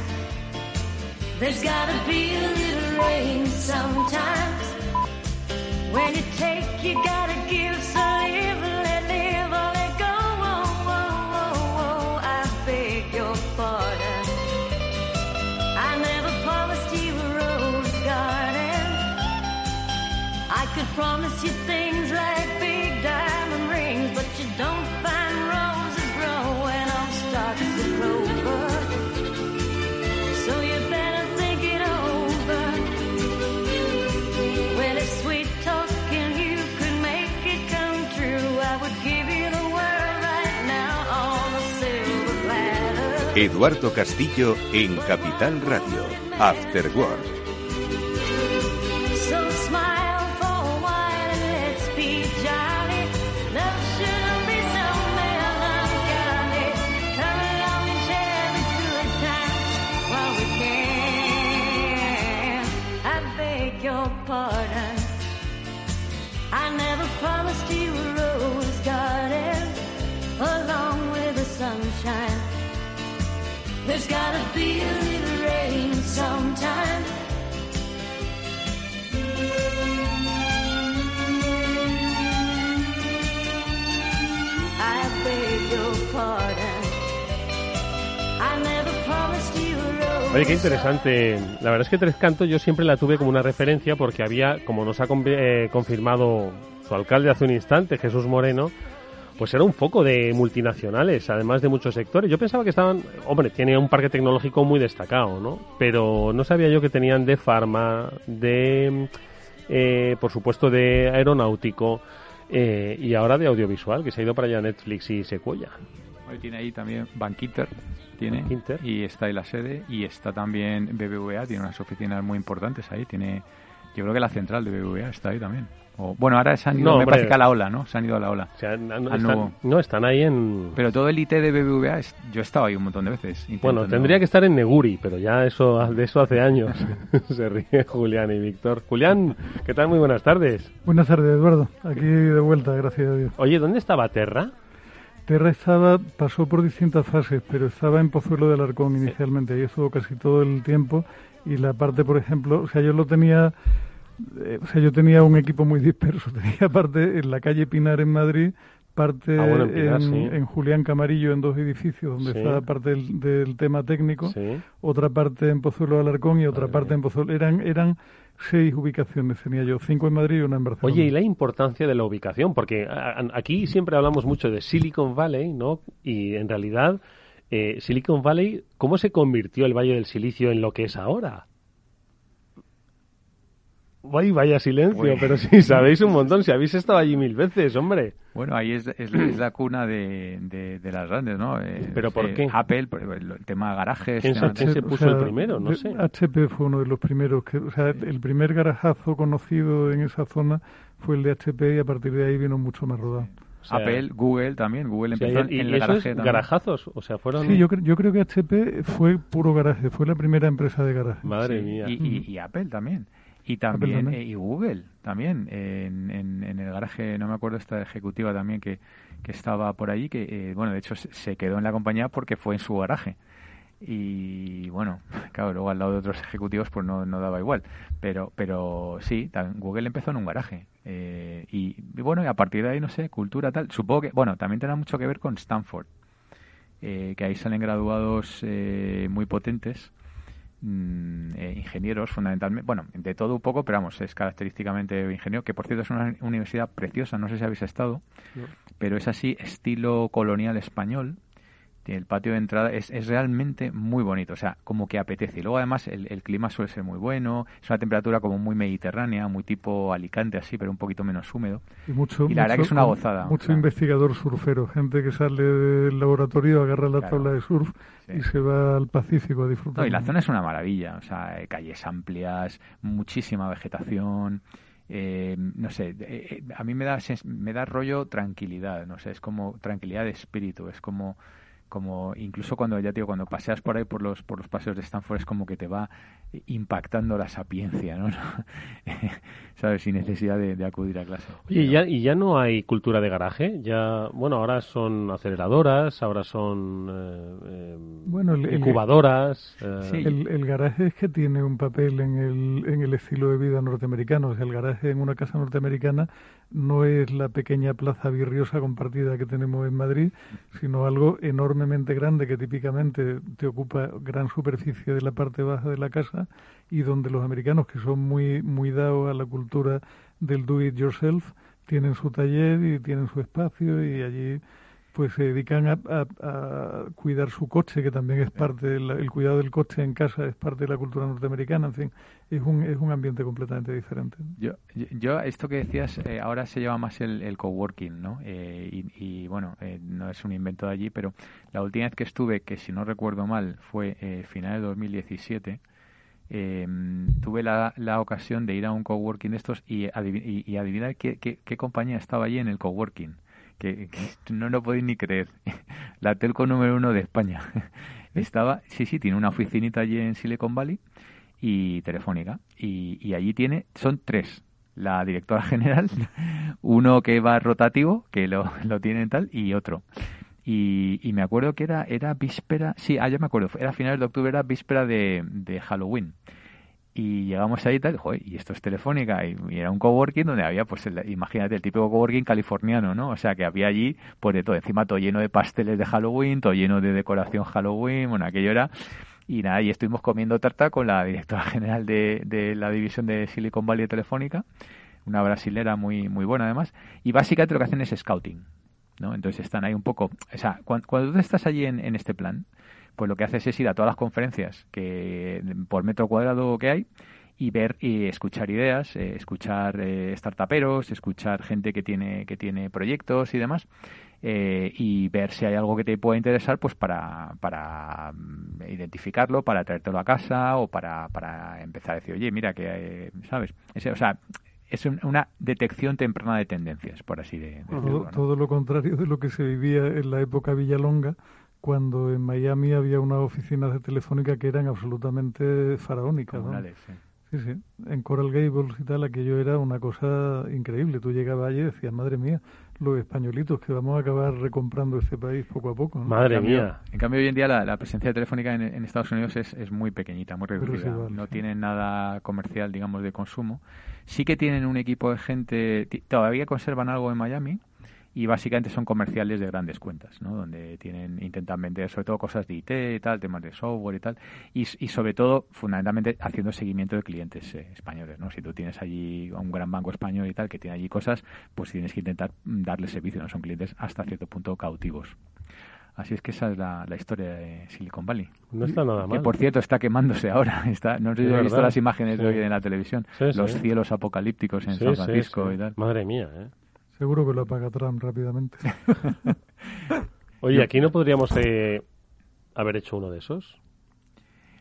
Speaker 6: There's gotta be a little rain sometimes. When you take, you gotta give. So live, let live, or let go. Oh, oh, oh, oh. I beg your pardon. I never promised you a rose garden. I could promise you
Speaker 3: Eduardo Castillo en Capital Radio. After.
Speaker 6: There's gotta be a little rain sometime. I beg your pardon. I never promised you.
Speaker 4: Oye, qué interesante. La verdad es que Tres Cantos yo siempre la tuve como una referencia porque había, como nos ha eh, confirmado su alcalde hace un instante, Jesús Moreno, pues era un foco de multinacionales, además de muchos sectores. Yo pensaba que estaban, hombre, tiene un parque tecnológico muy destacado, ¿no? Pero no sabía yo que tenían de farma, de, eh, por supuesto, de aeronáutico eh, y ahora de audiovisual, que se ha ido para allá Netflix y Sequoia.
Speaker 7: Hoy tiene ahí también Bankinter, tiene, y está ahí la sede, y está también BBVA, tiene unas oficinas muy importantes ahí, tiene, yo creo que la central de BBVA está ahí también. O, bueno, ahora se han ido,
Speaker 4: No,
Speaker 7: me parece que a la ola, ¿no? Se han ido a la ola.
Speaker 4: no,
Speaker 7: Al
Speaker 4: están,
Speaker 7: nuevo.
Speaker 4: no, están ahí en...
Speaker 7: Pero todo el IT de BBVA, es- yo he estado ahí un montón de veces.
Speaker 4: Bueno, tendría que estar en Neguri, pero ya eso de eso hace años. *laughs* *laughs* Se ríe Julián y Víctor. Julián, ¿qué tal? Muy buenas tardes.
Speaker 8: Buenas tardes, Eduardo. Aquí de vuelta, gracias a Dios.
Speaker 4: Oye, ¿dónde estaba Terra?
Speaker 8: Terra estaba, pasó por distintas fases, pero estaba en Pozuelo del Arcón inicialmente. Ahí estuvo casi todo el tiempo. Y la parte, por ejemplo, o sea, yo lo tenía, eh, o sea, yo tenía un equipo muy disperso. *laughs* Tenía parte en la calle Pinar en Madrid, parte
Speaker 4: Ah, bueno, en
Speaker 8: en,
Speaker 4: sí.
Speaker 8: en Julián Camarillo en dos edificios donde
Speaker 4: Sí.
Speaker 8: estaba parte del, del tema técnico,
Speaker 4: Sí.
Speaker 8: otra parte en Pozuelo del Alarcón y otra parte en Pozuelo. Eran, eran seis ubicaciones tenía yo, cinco en Madrid y una en Barcelona.
Speaker 4: Oye, y la importancia de la ubicación, porque a- a- aquí siempre hablamos mucho de Silicon Valley, ¿no? Y en realidad, eh, Silicon Valley, ¿cómo se convirtió el Valle del Silicio en lo que es ahora? Ay, vaya silencio,
Speaker 7: Uy.
Speaker 4: pero sí, sabéis un montón, si habéis estado allí mil veces, hombre.
Speaker 7: Bueno, ahí es, es, es la cuna de, de, de las grandes, ¿no? Eh,
Speaker 4: ¿Pero por
Speaker 7: eh,
Speaker 4: qué?
Speaker 7: Apple, por- el, el tema garajes.
Speaker 4: ¿Quién se- quién se
Speaker 8: O
Speaker 4: puso
Speaker 8: sea,
Speaker 4: el primero? No
Speaker 8: de-
Speaker 4: sé.
Speaker 8: HP fue uno de los primeros. Que, o sea, el primer garajazo conocido en esa zona fue el de HP y a partir de ahí vino mucho más rodado.
Speaker 4: Sea,
Speaker 7: Apple, Google también. Google empezó
Speaker 4: y-
Speaker 7: en
Speaker 4: y
Speaker 7: el
Speaker 4: eso
Speaker 7: garaje
Speaker 4: es
Speaker 7: también.
Speaker 4: garajazos, o sea, fueron...
Speaker 8: Sí, yo, cre- yo creo que HP fue puro garaje, fue la primera empresa de garaje.
Speaker 4: Madre
Speaker 7: Sí,
Speaker 4: mía.
Speaker 7: Y, y- y Apple también. Y también,
Speaker 8: también.
Speaker 7: eh, y Google también, en, en, en el garaje, no me acuerdo esta ejecutiva también que, que estaba por allí, que eh, bueno, de hecho se, se quedó en la compañía porque fue en su garaje. Y bueno, *laughs* claro, luego al lado de otros ejecutivos pues no, no daba igual. Pero, pero sí, Google empezó en un garaje. Eh, y, y bueno, y a partir de ahí, no sé, cultura tal. Supongo que, bueno, también tendrá mucho que ver con Stanford, eh, que ahí salen graduados eh, muy potentes mm, eh, ingenieros fundamentalmente, bueno, de todo un poco, pero vamos, es característicamente ingeniero, que por cierto es una universidad preciosa, no sé si habéis estado,
Speaker 4: No.
Speaker 7: pero es así, estilo colonial español, el patio de entrada es, es realmente muy bonito, o sea, como que apetece. Y luego además el, el clima suele ser muy bueno, es una temperatura como muy mediterránea, muy tipo Alicante así, pero un poquito menos húmedo.
Speaker 8: Y, mucho,
Speaker 7: y la verdad
Speaker 8: mucho-
Speaker 7: que es una gozada.
Speaker 8: Mucho
Speaker 7: o sea,
Speaker 8: investigador surfero, gente que sale del laboratorio, agarra la tabla de surf y se va al Pacífico a disfrutar.
Speaker 7: No, y la zona es una maravilla, o sea, eh, calles amplias, muchísima vegetación, eh, no sé, eh, eh, a mí me da me da rollo tranquilidad, no sé, es como tranquilidad de espíritu, es como como incluso cuando ya te digo cuando paseas por ahí por los por los paseos de Stanford es como que te va impactando la sapiencia, ¿no? *laughs* ¿Sabes? Sin necesidad de, de acudir a clase.
Speaker 4: Oye, ¿y ya, y ya no hay cultura de garaje, ya, bueno, ahora son aceleradoras, ahora son eh, eh,
Speaker 8: Bueno, el- el-
Speaker 4: incubadoras. eh,
Speaker 8: El, el garaje es que tiene un papel en el, en el estilo de vida norteamericano. O sea, el garaje en una casa norteamericana no es la pequeña plaza virriosa compartida que tenemos en Madrid, sino algo enormemente grande que típicamente te ocupa gran superficie de la parte baja de la casa y donde los americanos, que son muy, muy dados a la cultura del do it yourself, tienen su taller y tienen su espacio y allí pues se dedican a, a- cuidar su coche, que también es parte, del el cuidado del coche en casa es parte de la cultura norteamericana, en fin, es un, es un ambiente completamente diferente.
Speaker 7: Yo, yo, yo esto que decías, eh, ahora se lleva más el, el coworking, ¿no? Eh, y, y, bueno, eh, no es un invento de allí, pero la última vez que estuve, que si no recuerdo mal, fue eh, final de 2017, eh, tuve la, la ocasión de ir a un coworking de estos y, adivi- y, y adivinar qué, qué, qué compañía estaba allí en el coworking. Que, que *laughs* no lo podéis ni creer. La telco número uno de España. *laughs* Estaba, sí, sí, tiene una oficinita allí en Silicon Valley y Telefónica. Y, y allí tiene, son tres. La directora *laughs* general, uno que va rotativo, que lo, *laughs* lo tiene tal, y otro. Y, y me acuerdo que era, era víspera, sí, ah, ya me acuerdo, era finales de octubre, era víspera de, de Halloween. Y llegamos ahí y tal, joder, y esto es Telefónica, y, y era un coworking donde había, pues, el- imagínate, el típico coworking californiano, ¿no? O sea, que había allí, pues, de todo, encima todo lleno de pasteles de Halloween, todo lleno de decoración Halloween, bueno, aquello era... Y nada, y estuvimos comiendo tarta con la directora *laughs* general de, de la división de Silicon Valley Telefónica, una brasilera muy, muy buena además, y básicamente lo que hacen es scouting, ¿no? Entonces están ahí un poco, o sea, cuando, cuando tú estás allí en, en este plan, pues lo que haces es ir a todas las conferencias que por metro cuadrado que hay y ver y escuchar ideas, eh, escuchar eh, startuperos, escuchar gente que tiene que tiene proyectos y demás eh, y ver si hay algo que te pueda interesar pues para, para mm, identificarlo, para traértelo a casa o para, para empezar a decir, oye, mira que, eh, ¿sabes? Ese- o sea, es un- una detección temprana de tendencias, por así de,
Speaker 8: Todo,
Speaker 7: decirlo. ¿no?
Speaker 8: todo lo contrario de lo que se vivía en la época Villalonga, cuando en Miami había unas oficinas de telefónica que eran absolutamente faraónicas. ¿no?
Speaker 7: Comunales, sí.
Speaker 8: Sí, sí. En Coral Gables y tal, aquello era una cosa increíble. Tú llegabas allí y decías, madre mía, los españolitos que vamos a acabar recomprando este país poco a poco. ¿no?
Speaker 7: En cambio- En cambio, hoy en día la, la presencia telefónica en, en Estados Unidos es, es muy pequeñita, muy reducida. no
Speaker 8: sí.
Speaker 7: tienen nada comercial, digamos, de consumo. Sí que tienen un equipo de gente, todavía conservan algo en Miami y básicamente son comerciales de grandes cuentas, ¿no? Donde tienen, intentan vender sobre todo cosas de IT y tal, temas de software y tal, y, sobre todo, fundamentalmente, haciendo seguimiento de clientes eh, españoles, ¿no? Si tú tienes allí un gran banco español y tal que tiene allí cosas, pues tienes que intentar darle servicio, ¿no? Son clientes hasta cierto punto cautivos. Así es que esa es la, la historia de Silicon Valley.
Speaker 4: No está nada
Speaker 7: Que
Speaker 4: mal.
Speaker 7: por cierto está quemándose ahora. *laughs* Está, no sé si has visto las imágenes de hoy en la televisión.
Speaker 4: Sí,
Speaker 7: los
Speaker 4: sí.
Speaker 7: cielos apocalípticos en San Francisco y tal.
Speaker 4: Madre mía, ¿eh?
Speaker 8: Seguro que lo apaga Trump rápidamente. *laughs*
Speaker 4: Oye, aquí no podríamos eh, haber hecho uno de esos.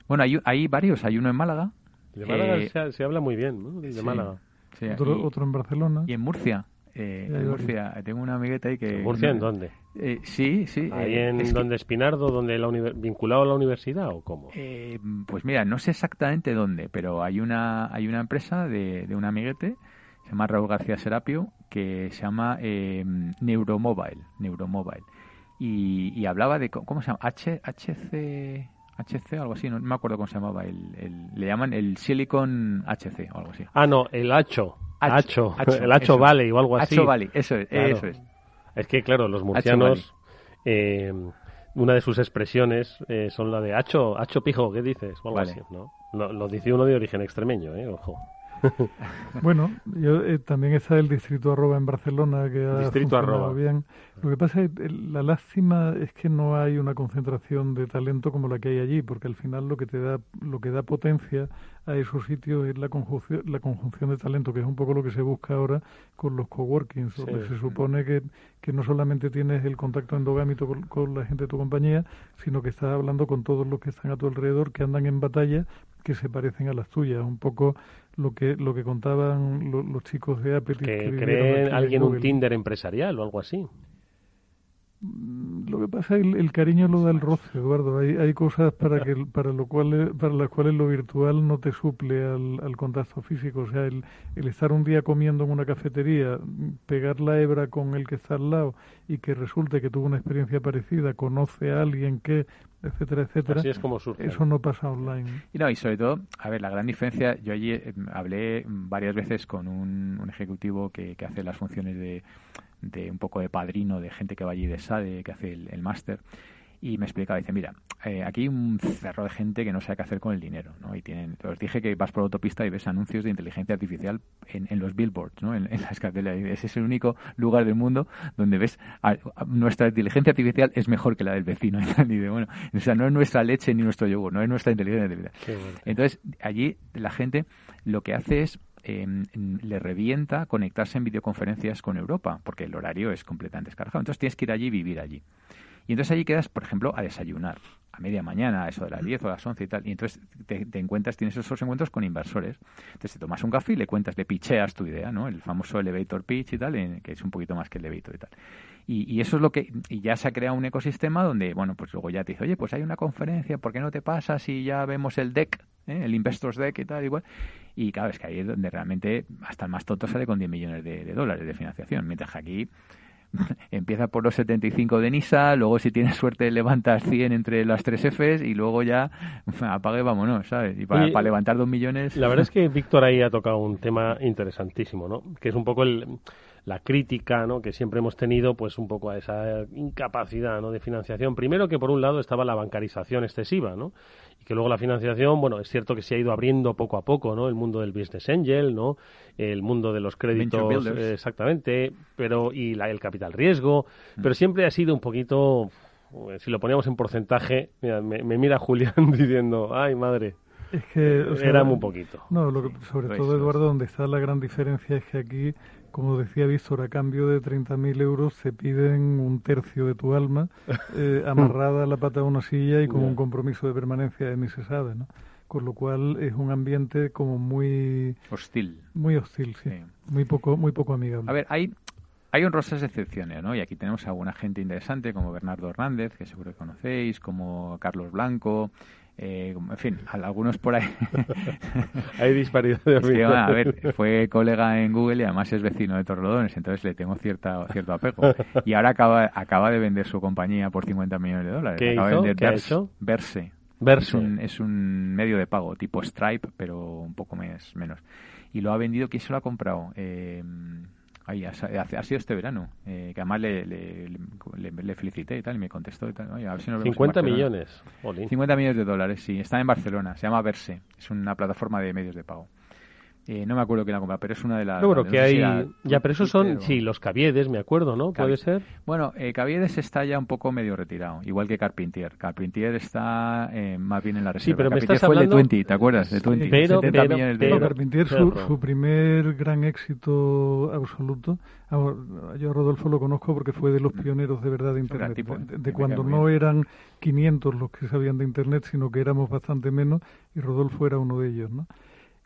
Speaker 7: Bueno, hay, hay varios. Hay uno en Málaga.
Speaker 4: De Málaga
Speaker 7: Eh,
Speaker 4: se, se habla muy bien, ¿no? De
Speaker 7: sí,
Speaker 4: Málaga.
Speaker 7: sí,
Speaker 8: Otro,
Speaker 7: y-
Speaker 8: otro en Barcelona.
Speaker 7: Y en Murcia. eh, en. Murcia. Tengo una amigueta ahí que...
Speaker 4: ¿En Murcia en dónde?
Speaker 7: Eh, sí, sí.
Speaker 4: ¿Ahí
Speaker 7: eh,
Speaker 4: en
Speaker 7: es que-
Speaker 4: donde Espinardo, donde la vinculado a la universidad o cómo?
Speaker 7: Eh, pues mira, no sé exactamente dónde, pero hay una hay una empresa de, de un amiguete, se llama Raúl García Serapio, que se llama eh, Neuromobile, Neuromobile. Y, y hablaba de, ¿cómo se llama? H, HC, HC algo así, no, me acuerdo cómo se llamaba, el, el- le llaman el Silicon HC o algo así.
Speaker 4: Ah, no, el Hacho.
Speaker 7: Hacho,
Speaker 4: el Hacho. Valley o algo así.
Speaker 7: Hacho Valley, eso es,
Speaker 4: Claro.
Speaker 7: eso es.
Speaker 4: Es que, claro, los murcianos, eh, una de sus expresiones eh, son la de Hacho, Hacho pijo, ¿qué dices? O algo
Speaker 7: Vale.
Speaker 4: así, ¿no? Lo, lo dice uno de origen extremeño, ¿eh? Ojo.
Speaker 8: Bueno, yo, eh, también está el distrito arroba en Barcelona que ha
Speaker 4: Distrito arroba.
Speaker 8: bien. Lo que pasa es la lástima es que no hay una concentración de talento como la que hay allí, porque al final lo que te da lo que da potencia a esos sitios es la conjunción la conjunción de talento, que es un poco lo que se busca ahora con los coworkings, donde se supone que, que no solamente tienes el contacto endogámito con, con la gente de tu compañía, sino que estás hablando con todos los que están a tu alrededor, que andan en batalla, que se parecen a las tuyas, un poco lo que lo que contaban lo- los chicos de Apple
Speaker 4: Que
Speaker 8: aquí
Speaker 4: creen
Speaker 8: en
Speaker 4: alguien un. Tinder empresarial o algo así.
Speaker 8: Lo que pasa es que el, el cariño lo da el roce, Eduardo. Hay, hay cosas para que para lo cual para las cuales lo virtual no te suple al, al contacto físico. O sea, el, el estar un día comiendo en una cafetería, pegar la hebra con el que está al lado y que resulte que tuvo una experiencia parecida, conoce a alguien que, etcétera, etcétera.
Speaker 4: Así es como surge.
Speaker 8: Eso no pasa online.
Speaker 7: Y no, y sobre todo, a ver, la gran diferencia, yo allí eh, hablé varias veces con un, un ejecutivo que, que hace las funciones de, de un poco de padrino, de gente que va allí de SADE, que hace el, el máster, y me explicaba, dice, mira, eh, aquí hay un cerro de gente que no sabe qué hacer con el dinero, ¿no? Y tienen, os dije que vas por autopista y ves anuncios de inteligencia artificial en, en los billboards, ¿no? En, en las cartelas. Ese es el único lugar del mundo donde ves a- a- nuestra inteligencia artificial es mejor que la del vecino. *laughs* Y bueno, o sea, no es nuestra leche ni nuestro yogur, no es nuestra inteligencia artificial. Entonces, allí la gente lo que hace es eh, le revienta conectarse en videoconferencias con Europa, porque el horario es completamente descargado. Entonces tienes que ir allí y vivir allí. Y entonces allí quedas, por ejemplo, a desayunar a media mañana, a eso de las 10 o las 11 y tal. Y entonces te, te encuentras, tienes esos encuentros con inversores. Entonces te tomas un café y le cuentas, le picheas tu idea, ¿no? El famoso elevator pitch y tal, que es un poquito más que elevator y tal. Y, y eso es lo que, y ya se ha creado un ecosistema donde, bueno, pues luego ya te dice, oye, pues hay una conferencia, ¿por qué no te pasas y ya vemos el deck, ¿eh? el Investors Deck y tal, igual? Y claro, es que ahí es donde realmente hasta el más tonto sale con 10 millones de, de dólares de financiación, mientras que aquí *laughs* empieza por los 75 de NISA, luego si tienes suerte levantas 100 entre las tres Fs y luego ya *laughs* apague vámonos, ¿sabes? Y para levantar 2 millones...
Speaker 4: La verdad es que *laughs* Víctor ahí ha tocado un tema interesantísimo, ¿no? Que es un poco el, la crítica, ¿no? Que siempre hemos tenido, pues un poco a esa incapacidad, ¿no? De financiación. Primero que por un lado estaba la bancarización excesiva, ¿no? Y que luego la financiación, bueno, es cierto que se ha ido abriendo poco a poco, ¿no? El mundo del business angel, ¿no? El mundo de los créditos, eh, exactamente, pero y la, el capital riesgo, pero siempre ha sido un poquito, si lo poníamos en porcentaje, mira, me, me mira *laughs* Julián diciendo, ay madre.
Speaker 8: Es que, o sea,
Speaker 4: Era muy poquito.
Speaker 8: No, lo que- sobre todo. Eduardo, donde está la gran diferencia es que aquí, como decía Víctor, a cambio de 30.000 euros se piden un tercio de tu alma *laughs* eh, amarrada a la pata de una silla y con un compromiso de permanencia de ni se sabe, ¿no? Con lo cual es un ambiente como muy
Speaker 7: Hostil.
Speaker 8: muy hostil, sí,
Speaker 7: Sí.
Speaker 8: muy poco muy poco amigable.
Speaker 7: A ver, hay, hay honrosas excepciones, ¿no? Y aquí tenemos a alguna gente interesante como Bernardo Hernández, que seguro que conocéis, como Carlos Blanco, eh, en fin, algunos por ahí. *laughs*
Speaker 4: Hay disparidad de
Speaker 7: Es que,
Speaker 4: opinión.
Speaker 7: a ver, fue colega en Google y además es vecino de Torrelodones, entonces le tengo cierta, cierto apego. Y ahora acaba, acaba de vender su compañía por 50 millones de dólares.
Speaker 4: ¿Qué
Speaker 7: acaba
Speaker 4: hizo?
Speaker 7: vender
Speaker 4: ¿Qué ha
Speaker 7: Verse.
Speaker 4: hecho?
Speaker 7: Verse.
Speaker 4: Verse.
Speaker 7: Es un, es un medio de pago tipo Stripe, pero un poco mes- menos. Y lo ha vendido, ¿quién se lo ha comprado? Eh, ay, ha, sido este verano, eh, que además le, le, le- le felicité y tal, y me contestó y tal. Oye, a ver si nos vemos en
Speaker 4: 50
Speaker 7: Barcelona.
Speaker 4: millones. Jolín.
Speaker 7: 50 millones de dólares, sí. Está en Barcelona. Se llama Verse. Es una plataforma de medios de pago. Eh, no me acuerdo quién la compra, pero es una de las...
Speaker 4: No,
Speaker 7: no
Speaker 4: que
Speaker 7: si
Speaker 4: hay...
Speaker 7: era
Speaker 4: Ya, pero esos son,
Speaker 7: o-
Speaker 4: sí, los Caviedes, me acuerdo, ¿no? ¿Puede
Speaker 7: Cavi-
Speaker 4: ser?
Speaker 7: Bueno, eh, Caviedes está ya un poco medio retirado, igual que Carpentier. Carpentier está eh, más bien en la reserva.
Speaker 4: Sí, pero me estás
Speaker 7: fue
Speaker 4: hablando-
Speaker 7: el de 20, ¿te acuerdas? De 20.
Speaker 4: pero-
Speaker 7: 70
Speaker 4: pero-
Speaker 7: millones de
Speaker 4: pero-.
Speaker 8: Carpentier, su, su primer gran éxito absoluto. yo a Rodolfo lo conozco porque fue de los pioneros de verdad de Internet.
Speaker 7: tipo,
Speaker 8: de, de cuando no eran 500 los que sabían de Internet, sino que éramos bastante menos y Rodolfo era uno de ellos. ¿no?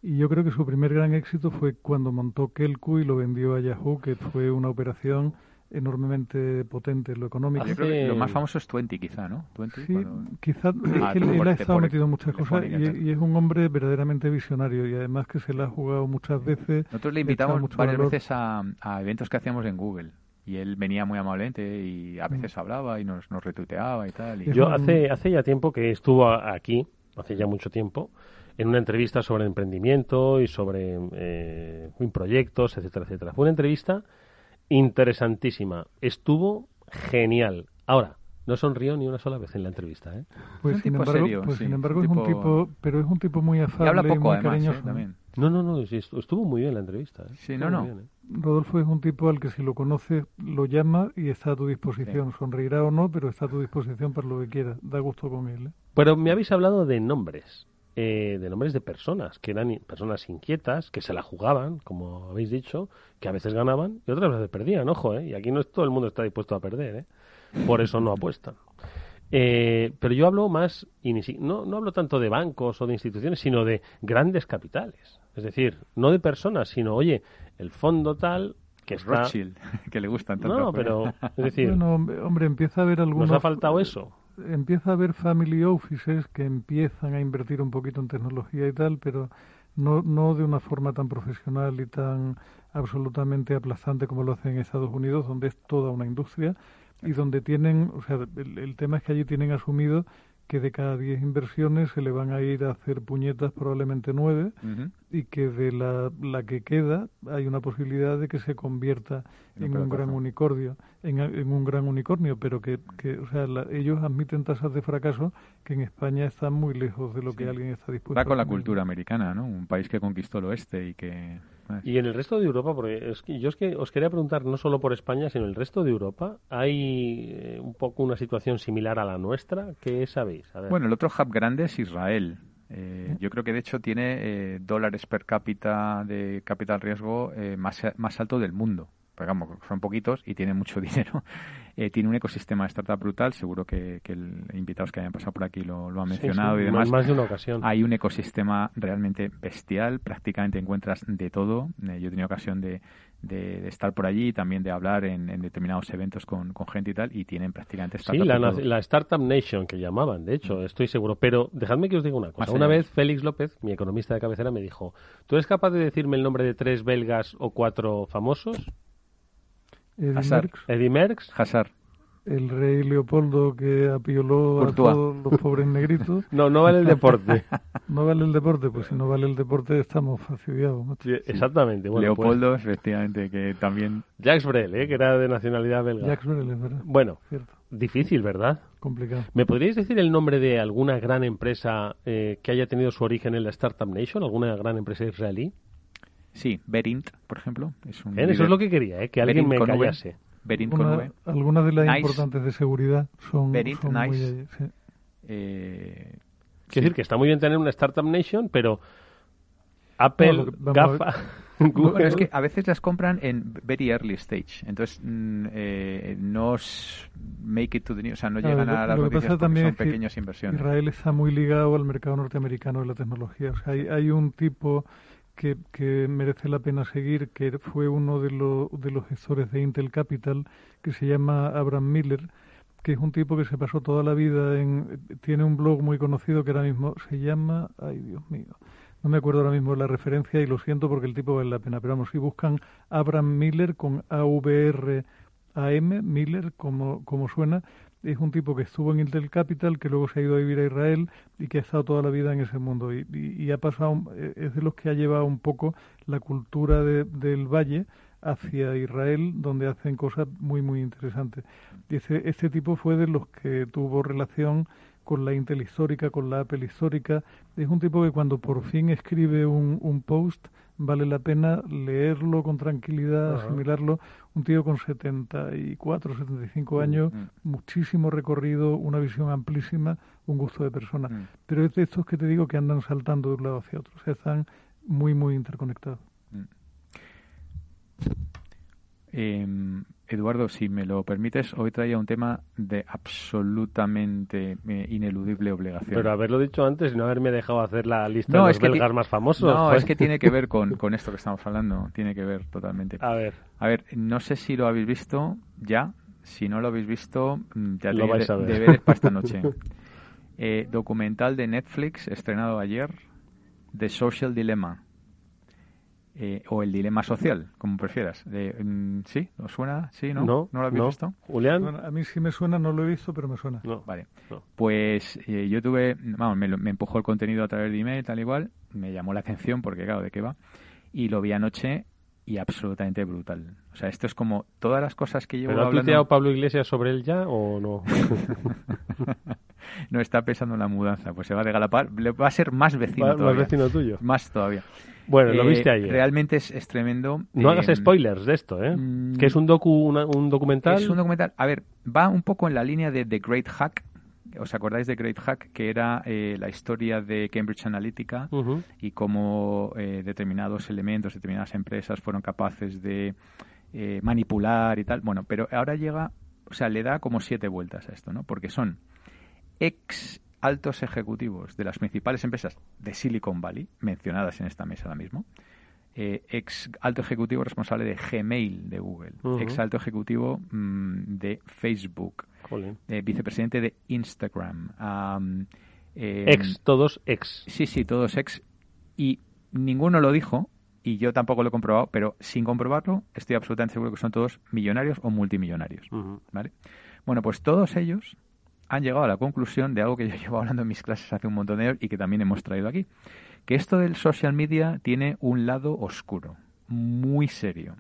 Speaker 8: Y yo creo que su primer gran éxito fue cuando montó Kelku y lo vendió a Yahoo, que fue una operación enormemente potente en lo económico.
Speaker 7: Ah, yo creo que lo más famoso es 20, quizá, ¿no? 20,
Speaker 8: Sí,
Speaker 7: cuando-
Speaker 8: quizás es
Speaker 7: Ah,
Speaker 8: que él, ha estado metido en muchas cosas
Speaker 7: y
Speaker 8: y, es un hombre verdaderamente visionario y además que se la ha jugado muchas veces.
Speaker 7: Nosotros le invitamos
Speaker 8: mucho
Speaker 7: varias
Speaker 8: valor.
Speaker 7: veces a, a eventos que hacíamos en Google. Y él venía muy amablemente y a veces hablaba y nos, nos retuiteaba y tal. y-
Speaker 4: Yo hace, hace ya tiempo que estuvo aquí, hace ya mucho tiempo, en una entrevista sobre emprendimiento y sobre eh, proyectos, etcétera, etcétera. Fue una entrevista interesantísima. Estuvo genial. Ahora, No sonrió ni una sola vez en la entrevista, ¿eh?
Speaker 8: Pues, sin embargo,
Speaker 7: serio,
Speaker 8: pues,
Speaker 7: sí,
Speaker 8: sin embargo
Speaker 7: un
Speaker 8: es un
Speaker 7: tipo-
Speaker 8: pero es un tipo muy afable
Speaker 7: Y habla
Speaker 8: y
Speaker 7: poco,
Speaker 8: muy
Speaker 7: además, ¿eh?
Speaker 8: cariñoso.
Speaker 7: también.
Speaker 4: No, no, no, sí, estu- estuvo muy bien la entrevista. ¿eh?
Speaker 7: Sí, no,
Speaker 4: muy
Speaker 7: no.
Speaker 4: bien, ¿eh?
Speaker 8: Rodolfo es un tipo al que si lo conoces lo llama y está a tu disposición. Sonreirá o no, pero está a tu disposición para lo que quieras. Da gusto con él. ¿eh?
Speaker 4: Pero me habéis hablado de nombres, eh, de nombres de personas, que eran personas inquietas, que se la jugaban, como habéis dicho, que a veces ganaban y otras veces perdían, ojo, ¿eh? y aquí no es todo el mundo está dispuesto a perder, ¿eh? por eso no apuestan. Eh, pero yo hablo más, no, no hablo tanto de bancos o de instituciones, sino de grandes capitales. Es decir, no de personas, sino, oye, el fondo tal que está...
Speaker 7: Rothschild, *laughs* que le gustan tanto.
Speaker 4: No, pero, es *laughs* decir,
Speaker 8: Bueno, hombre, empieza a haber algunos...
Speaker 4: nos ha faltado eso.
Speaker 8: Empieza a haber family offices que empiezan a invertir un poquito en tecnología y tal, pero no, no de una forma tan profesional y tan absolutamente aplazante como lo hacen en Estados Unidos, donde es toda una industria y donde tienen, o sea, el, el tema es que allí tienen asumido que de cada 10 inversiones se le van a ir a hacer puñetas probablemente 9
Speaker 7: Ujú.
Speaker 8: y que de la, la que queda hay una posibilidad de que se convierta
Speaker 7: En un
Speaker 8: en un
Speaker 7: pelotazo.
Speaker 8: gran unicornio, en, en un gran unicornio, pero que, que o sea, la- ellos admiten tasas de fracaso que en España están muy lejos de lo que alguien está dispuesto
Speaker 7: Va con
Speaker 8: a
Speaker 7: la cultura americana, ¿no? Un país que conquistó el oeste y que...
Speaker 4: Y en el resto de Europa, porque es yo es que os quería preguntar no solo por España, sino el resto de Europa, ¿hay eh, un poco una situación similar a la nuestra? ¿Qué sabéis? A ver.
Speaker 7: Bueno, el otro hub grande es Israel. Eh, yo creo que de hecho tiene eh, dólares per cápita de capital riesgo eh, más, más alto del mundo. Son poquitos y tiene mucho *laughs* dinero. Eh, tiene un ecosistema de startup brutal. Seguro que, que el invitados que hayan pasado por aquí lo, lo han
Speaker 4: Sí,
Speaker 7: mencionado
Speaker 4: sí,
Speaker 7: y
Speaker 4: más-
Speaker 7: demás.
Speaker 4: más de una ocasión.
Speaker 7: Hay un ecosistema realmente bestial. Prácticamente encuentras de todo. Eh, yo he tenido ocasión de, de- de estar por allí y también de hablar en, en determinados eventos con, con gente y tal. Y tienen prácticamente
Speaker 4: Sí,
Speaker 7: startups
Speaker 4: la, Startup Nation que llamaban, de hecho, estoy seguro. Pero dejadme que os diga una cosa.
Speaker 7: Más
Speaker 4: Una vez Félix López, mi economista de cabecera, me dijo, ¿tú eres capaz de decirme el nombre de tres belgas o cuatro famosos?
Speaker 8: Eddie
Speaker 7: Hazard.
Speaker 8: Merckx,
Speaker 4: Eddie Merckx,
Speaker 7: Hazard.
Speaker 8: el rey Leopoldo que apioló
Speaker 7: Courtois.
Speaker 8: a todos los pobres negritos. *laughs*
Speaker 4: No, no vale el deporte. *laughs*
Speaker 8: ¿No vale el deporte? Pues si no vale el deporte estamos fastidiados.
Speaker 4: Sí, Exactamente. Bueno, pues,
Speaker 7: Leopoldo, efectivamente, que también
Speaker 4: Jacques Brel, ¿eh? que era de nacionalidad belga.
Speaker 8: Jacques Brel, es verdad.
Speaker 4: Bueno,
Speaker 8: Cierto,
Speaker 4: difícil, ¿verdad?
Speaker 8: complicado.
Speaker 4: ¿Me podríais decir el nombre de alguna gran empresa eh, que haya tenido su origen en la Startup Nation? ¿Alguna gran empresa israelí?
Speaker 7: Sí, Berint, por ejemplo. Es un
Speaker 4: Bien, eso es lo que quería, ¿eh? que alguien
Speaker 7: Berint
Speaker 4: me callase.
Speaker 7: Berint con V.
Speaker 8: algunas de las
Speaker 7: Nice.
Speaker 8: importantes de seguridad son,
Speaker 7: Berint,
Speaker 8: son muy...
Speaker 7: nice.
Speaker 8: sí.
Speaker 7: Eh,
Speaker 4: Quiero decir que está muy bien tener una Startup Nation, pero Apple,
Speaker 8: No, que-.
Speaker 4: GAFA, *laughs*
Speaker 7: Bueno,
Speaker 4: Google...
Speaker 7: es que a veces las compran en very early stage, entonces mm, eh, no make it to the news, o sea, no
Speaker 8: Claro,
Speaker 7: llegan
Speaker 8: lo-
Speaker 7: a las
Speaker 8: lo que
Speaker 7: noticias
Speaker 8: pasa
Speaker 7: porque
Speaker 8: también
Speaker 7: son
Speaker 8: es que
Speaker 7: pequeñas inversiones.
Speaker 8: Israel está muy ligado al mercado norteamericano de la tecnología. O sea, hay, hay un tipo que, que merece la pena seguir, que fue uno de, los de los gestores de Intel Capital, que se llama Abraham Miller, que es un tipo que se pasó toda la vida en... Tiene un blog muy conocido que ahora mismo se llama... Ay, Dios mío. No me acuerdo ahora mismo la referencia y lo siento porque el tipo vale la pena. Pero vamos, si buscan Abraham Miller con A-V-R-A-M, Miller, como, como suena, es un tipo que estuvo en Intel Capital, que luego se ha ido a vivir a Israel y que ha estado toda la vida en ese mundo. Y, y- ha pasado, eh, es de los que ha llevado un poco la cultura de- del valle hacia Israel, donde hacen cosas muy, muy interesantes. Y ese, este tipo fue de los que tuvo relación con la Intel histórica, con la Apple histórica. Es un tipo que cuando por fin escribe un, un post vale la pena leerlo con tranquilidad,
Speaker 4: Ajá.
Speaker 8: asimilarlo. Un tío con 74, 75
Speaker 7: Mm,
Speaker 8: años,
Speaker 7: mm.
Speaker 8: muchísimo recorrido, una visión amplísima, un gusto de persona.
Speaker 7: Mm.
Speaker 8: Pero es de estos que te digo que andan saltando de un lado hacia otro, o sea, están muy, muy interconectados.
Speaker 7: Eh, Eduardo, si me lo permites, hoy traía un tema de absolutamente eh, ineludible obligación.
Speaker 4: Pero haberlo dicho antes y no haberme dejado hacer la lista
Speaker 7: No,
Speaker 4: de los belgas más famosos.
Speaker 7: No,
Speaker 4: joder.
Speaker 7: es que tiene que ver con, *laughs* con esto que estamos hablando. Tiene que ver totalmente.
Speaker 4: A ver,
Speaker 7: A ver, no sé si lo habéis visto ya. Si no lo habéis visto, mm, ya
Speaker 4: Lo vais a ver.
Speaker 7: deberes para esta noche. *laughs* Eh, documental de Netflix estrenado ayer, The Social Dilemma. Eh, o El Dilema Social, como prefieras. De, mm, ¿Sí? ¿Os suena? ¿Sí? ¿No?
Speaker 4: no,
Speaker 7: ¿No lo habéis
Speaker 4: no.
Speaker 7: visto?
Speaker 4: Julián,
Speaker 8: Bueno, a mí sí me suena, no lo he visto, pero me suena.
Speaker 4: no.
Speaker 7: Vale.
Speaker 4: No.
Speaker 7: Pues eh, yo tuve, vamos, me, lo- me empujó el contenido a través de email, tal igual, me llamó la atención porque, claro, ¿de qué va? Y lo vi anoche y absolutamente brutal. O sea, esto es como todas las cosas que llevo
Speaker 4: ¿Pero ha
Speaker 7: hablando...
Speaker 4: tuiteado Pablo Iglesias sobre él ya o no? *laughs*
Speaker 7: no está pensando en la mudanza, pues se va a regalapar. Le va a ser más vecino
Speaker 4: Va- más vecino tuyo.
Speaker 7: Más todavía.
Speaker 4: Bueno, lo
Speaker 7: Eh,
Speaker 4: viste ayer.
Speaker 7: Realmente es, es tremendo.
Speaker 4: No hagas
Speaker 7: Eh,
Speaker 4: spoilers de esto, ¿eh?
Speaker 7: mm,
Speaker 4: que es un docu, una- un documental.
Speaker 7: Es un documental. A ver, va un poco en la línea de The Great Hack. ¿Os acordáis de Great Hack? Que era eh, la historia de Cambridge Analytica y cómo eh, determinados elementos, determinadas empresas fueron capaces de manipular y tal. Bueno, pero ahora llega, o sea, le da como siete vueltas a esto, ¿no? Porque son ex altos ejecutivos de las principales empresas de Silicon Valley, mencionadas en esta mesa ahora mismo, eh, ex alto ejecutivo responsable de Gmail de Google, ex alto ejecutivo mm, de Facebook, eh, vicepresidente de Instagram, am, eh,
Speaker 4: Ex, todos ex.
Speaker 7: Sí, sí, todos ex. Y ninguno lo dijo, y yo tampoco lo he comprobado, pero sin comprobarlo, estoy absolutamente seguro que son todos millonarios o multimillonarios. ¿vale? Bueno, pues todos ellos han llegado a la conclusión de algo que yo *laughs* llevo hablando en mis clases hace un montón de años y que también hemos traído aquí, que esto del social media tiene un lado oscuro, muy serio.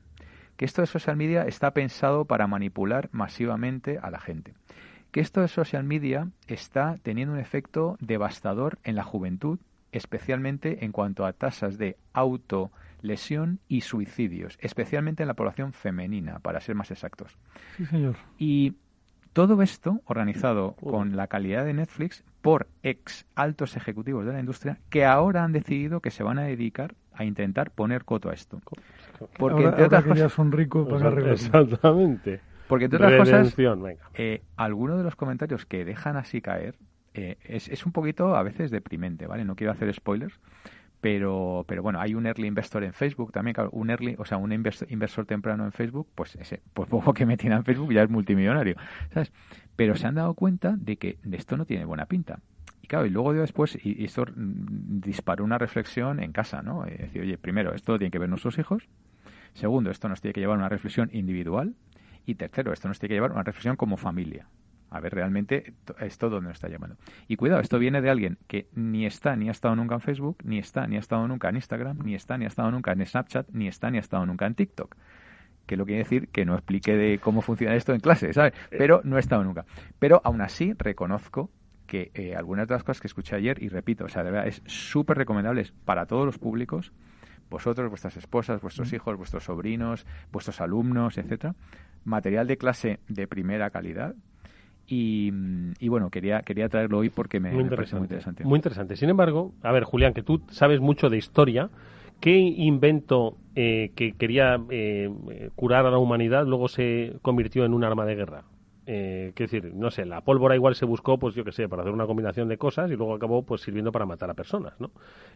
Speaker 7: Que esto de social media está pensado para manipular masivamente a la gente. Que esto de social media está teniendo un efecto devastador en la juventud, especialmente en cuanto a tasas de autolesión y suicidios, especialmente en la población femenina, para ser más exactos.
Speaker 8: Sí, señor.
Speaker 7: Y todo esto organizado con la calidad de Netflix por ex altos ejecutivos de la industria que ahora han decidido que se van a dedicar a intentar poner coto a esto. Porque
Speaker 8: ahora,
Speaker 7: entre otras
Speaker 8: ahora que ya
Speaker 7: cosas,
Speaker 8: son ricos van a arreglarlo.
Speaker 4: Exactamente.
Speaker 7: porque entre otras cosas,
Speaker 4: Redención,
Speaker 7: eh, algunos de los comentarios que dejan así caer eh, es, es un poquito a veces deprimente, ¿vale? No quiero hacer spoilers, pero, pero bueno, hay un early investor en Facebook también, claro, un early, o sea, un invers- inversor temprano en Facebook, pues ese, pues poco que me tiene en Facebook ya es multimillonario, ¿sabes? Pero se han dado cuenta de que esto no tiene buena pinta. Y claro, y luego después, y esto mm, disparó una reflexión en casa, ¿no? Decir, oye, primero, esto lo tienen que ver nuestros hijos. Segundo, esto nos tiene que llevar a una reflexión individual. Y tercero, esto nos tiene que llevar a una reflexión como familia. A ver realmente to- esto dónde nos está llevando. Y cuidado, esto viene de alguien que ni está ni ha estado nunca en Facebook, ni está ni ha estado nunca en Instagram, ni está ni ha estado nunca en Snapchat, ni está ni ha estado nunca en TikTok. Que lo quiere decir que no explique de cómo funciona esto en clase, ¿sabes? Pero no he estado nunca. Pero aún así reconozco que eh, algunas de las cosas que escuché ayer, y repito, o sea, de verdad, es súper recomendable para todos los públicos, vosotros, vuestras esposas, vuestros hijos, vuestros sobrinos, vuestros alumnos, etcétera, material de clase de primera calidad. Y, mm, y bueno, quería, quería traerlo hoy porque me,
Speaker 4: Muy
Speaker 7: me parece muy
Speaker 4: interesante. Muy interesante. Sin embargo, a ver, Julián, que tú sabes mucho de historia, ¿qué invento eh, que quería eh, curar a la humanidad luego se convirtió en un arma de guerra? Eh, quiero decir, no sé, la pólvora igual se buscó, pues yo qué sé, para hacer una combinación de cosas y luego acabó pues sirviendo para matar a personas, ¿no?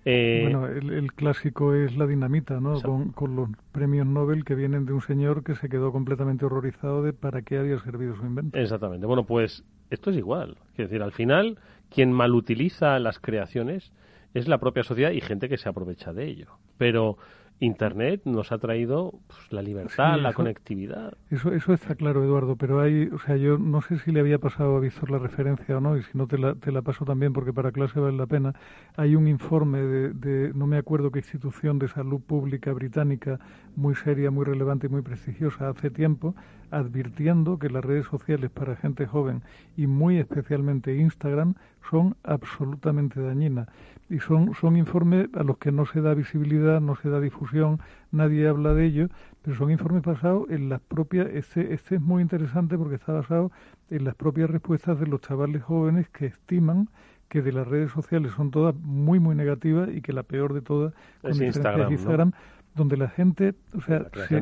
Speaker 4: Eh,
Speaker 8: Bueno, el, el clásico es la dinamita, ¿no? Con, con los premios Nobel que vienen de un señor que se quedó completamente horrorizado de para qué había servido su invento.
Speaker 4: Exactamente. Bueno, pues esto es igual. Quiero decir, al final, quien malutiliza las creaciones es la propia sociedad y gente que se aprovecha de ello. Pero Internet nos ha traído pues, la libertad,
Speaker 8: Sí,
Speaker 4: la
Speaker 8: eso-
Speaker 4: conectividad.
Speaker 8: Eso, eso está claro, Eduardo, pero hay, o sea, yo no sé si le había pasado a Víctor la referencia o no, y si no te la, te la paso también porque para clase vale la pena. Hay un informe de, de, no me acuerdo qué institución de salud pública británica, muy seria, muy relevante y muy prestigiosa hace tiempo, advirtiendo que las redes sociales para gente joven y muy especialmente Instagram son absolutamente dañinas. Y son, son informes a los que no se da visibilidad, no se da difusión, nadie habla de ello, pero son informes basados en las propias, este, este es muy interesante porque está basado en las propias respuestas de los chavales jóvenes que estiman que de las redes sociales son todas muy muy negativas y que la peor de todas con
Speaker 4: Es Instagram, ¿no?
Speaker 8: Donde la gente, o sea, se-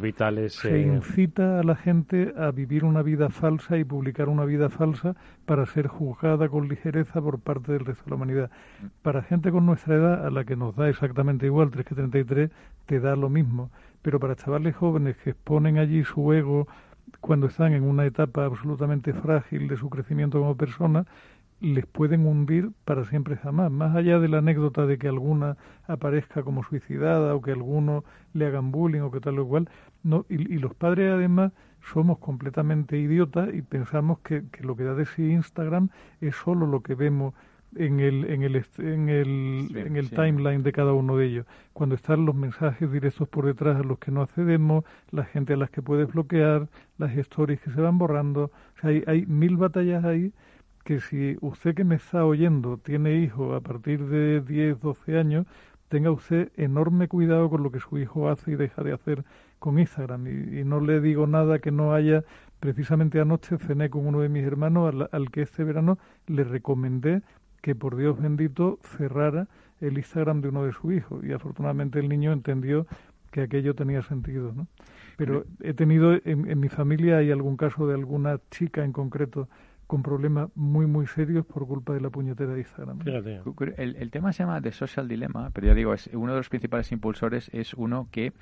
Speaker 4: vitales.
Speaker 8: se
Speaker 4: eh,
Speaker 8: incita a la gente a vivir una vida falsa y publicar una vida falsa para ser juzgada con ligereza por parte del resto de la humanidad. Para gente con nuestra edad, a la que nos da exactamente igual, 3 que 33, te da lo mismo. Pero para chavales jóvenes que exponen allí su ego cuando están en una etapa absolutamente frágil de su crecimiento como persona, les pueden hundir para siempre jamás. Más allá de la anécdota de que alguna aparezca como suicidada o que alguno le hagan bullying o que tal o cual, no, y, y los padres además somos completamente idiotas y pensamos que, que lo que da de sí Instagram es solo lo que vemos en el, en el, en el,
Speaker 7: Sí,
Speaker 8: en el
Speaker 7: sí.
Speaker 8: timeline de cada uno de ellos. Cuando están los mensajes directos por detrás a los que no accedemos, la gente a las que puedes bloquear, las stories que se van borrando. O sea, hay, hay mil batallas ahí que si usted que me está oyendo tiene hijos a partir de 10, 12 años, tenga usted enorme cuidado con lo que su hijo hace y deja de hacer con Instagram. Y, y no le digo nada que no haya. Precisamente anoche cené con uno de mis hermanos al, al que este verano le recomendé que por Dios bendito cerrara el Instagram de uno de sus hijos. Y afortunadamente el niño entendió que aquello tenía sentido. ¿no? Pero he tenido en, en mi familia hay algún caso de alguna chica en concreto con problemas muy muy serios por culpa de la puñetera de Instagram.
Speaker 4: Fíjate.
Speaker 7: El, el tema se llama The Social Dilemma, pero ya digo, es uno de los principales impulsores es uno que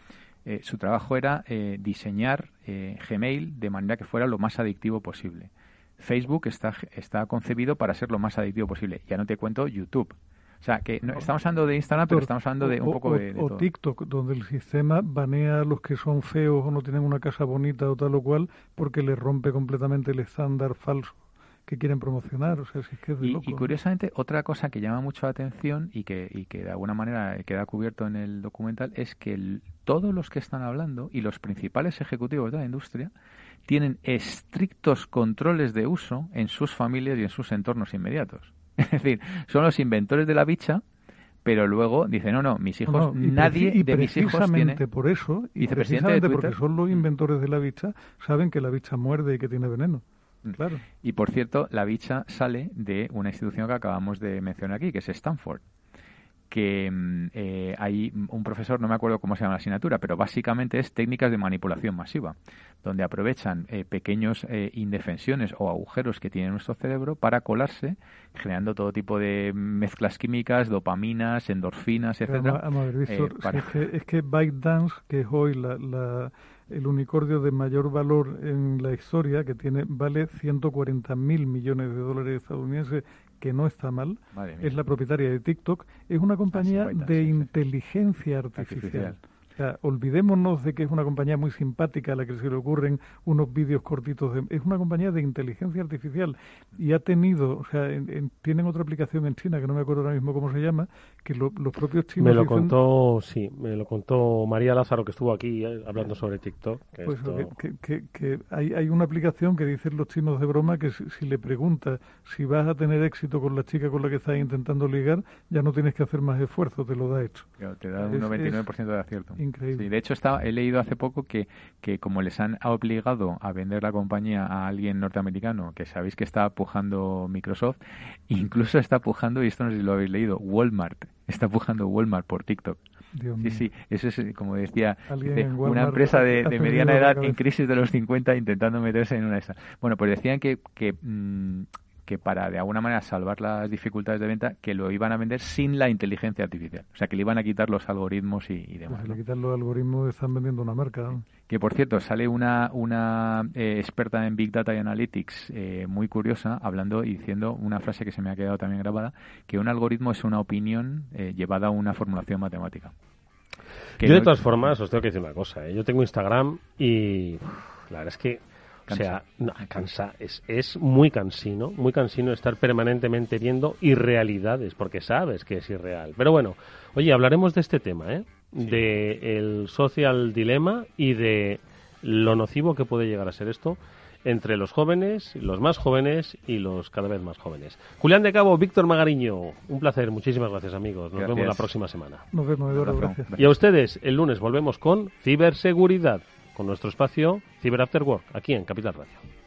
Speaker 7: eh, su trabajo era eh, diseñar eh, Gmail de manera que fuera lo más adictivo posible. Facebook está, está concebido para ser lo más adictivo posible. Ya no te cuento YouTube. O sea, que no, estamos hablando de Instagram, pero estamos hablando de un
Speaker 8: O-
Speaker 7: poco
Speaker 8: o,
Speaker 7: de, de
Speaker 8: o
Speaker 7: todo.
Speaker 8: TikTok, donde el sistema banea a los que son feos o no tienen una casa bonita o tal o cual, porque les rompe completamente el estándar falso que quieren promocionar. O sea, es que es de
Speaker 7: Y,
Speaker 8: loco,
Speaker 7: y curiosamente, otra cosa que llama mucho la atención y que, y que de alguna manera queda cubierto en el documental es que el- todos los que están hablando y los principales ejecutivos de la industria tienen estrictos controles de uso en sus familias y en sus entornos inmediatos. *laughs* Es decir, son los inventores de la bicha, pero luego dicen, no, no, mis hijos,
Speaker 8: No,
Speaker 7: nadie
Speaker 8: y
Speaker 7: de mis hijos tiene...
Speaker 8: precisamente por eso, y precisamente porque son los inventores de la bicha, saben que la bicha muerde y que tiene veneno. Claro.
Speaker 7: Y por cierto, la bicha sale de una institución que acabamos de mencionar aquí, que es Stanford. Que mm, eh, hay un profesor, no me acuerdo cómo se llama la asignatura, pero básicamente es técnicas de manipulación masiva, donde aprovechan eh, pequeños eh, indefensiones o agujeros que tiene nuestro cerebro para colarse, generando todo tipo de mezclas químicas, dopaminas, endorfinas, etcétera.
Speaker 8: Vamos a ver,
Speaker 7: eh,
Speaker 8: Víctor, si
Speaker 7: para-
Speaker 8: es que, es que ByteDance, que es hoy la, la- el unicornio de mayor valor en la historia, que tiene vale 140 mil millones de dólares estadounidenses, que no está mal, es la propietaria de TikTok, es una compañía
Speaker 7: ByteDance,
Speaker 8: de
Speaker 7: sí.
Speaker 8: inteligencia artificial.
Speaker 7: Artificial.
Speaker 8: O sea, olvidémonos de que es una compañía muy simpática a la que se le ocurren unos vídeos cortitos. De, es una compañía de inteligencia artificial y ha tenido, o sea, en- en- tienen otra aplicación en China que no me acuerdo ahora mismo cómo se llama, que lo- los propios chinos
Speaker 4: Me lo
Speaker 8: dicen-
Speaker 4: contó, sí, me lo contó María Lázaro que estuvo aquí eh, hablando sobre TikTok. que
Speaker 8: Pues
Speaker 4: esto-
Speaker 8: que, que- que- que hay, hay una aplicación que dicen los chinos de broma que si, si le preguntas si vas a tener éxito con la chica con la que estás intentando ligar, ya no tienes que hacer más esfuerzo, te lo da hecho.
Speaker 7: Claro, te da un
Speaker 8: Es-
Speaker 7: 99% de acierto.
Speaker 8: Increíble.
Speaker 7: Sí, de hecho, estaba, he leído hace poco que, que como les han obligado a vender la compañía a alguien norteamericano, que sabéis que está pujando Microsoft, *laughs* incluso está pujando, y esto no sé si lo habéis leído, Walmart. Está pujando Walmart por TikTok.
Speaker 8: Dios
Speaker 7: Sí,
Speaker 8: mío.
Speaker 7: sí, eso es, como decía, dice, una empresa de, mediana edad en crisis de los 50 intentando meterse en una de esas. Bueno, pues decían que, que, mm, que para de alguna manera salvar las dificultades de venta, que lo iban a vender sin la inteligencia artificial. O sea, que le iban a quitar los algoritmos y, y
Speaker 8: Pues
Speaker 7: demás.
Speaker 8: si
Speaker 7: ¿no?
Speaker 8: le quitan los algoritmos, están vendiendo una marca. ¿no?
Speaker 7: Que por cierto, sale una, una eh, experta en Big Data y Analytics eh, muy curiosa hablando y diciendo una frase que se me ha quedado también grabada, que un algoritmo es una opinión eh, llevada a una formulación matemática. Que
Speaker 4: Yo de
Speaker 7: no-
Speaker 4: todas formas os tengo que decir una cosa. ¿eh? Yo tengo Instagram y la verdad es que, o sea, no, cansa. Es, es muy cansino, muy cansino estar permanentemente viendo irrealidades, porque sabes que es irreal. Pero bueno, oye, hablaremos de este tema, ¿eh? De el social dilema y de lo nocivo que puede llegar a ser esto entre los jóvenes, los más jóvenes y los cada vez más jóvenes. Julián de Cabo, Víctor Magariño, un placer, muchísimas gracias amigos. Nos
Speaker 7: Gracias.
Speaker 4: vemos la próxima semana.
Speaker 8: Nos vemos, Eduardo, gracias.
Speaker 4: Y a ustedes, el lunes volvemos con ciberseguridad, con nuestro espacio Ciber After Work, aquí en Capital Radio.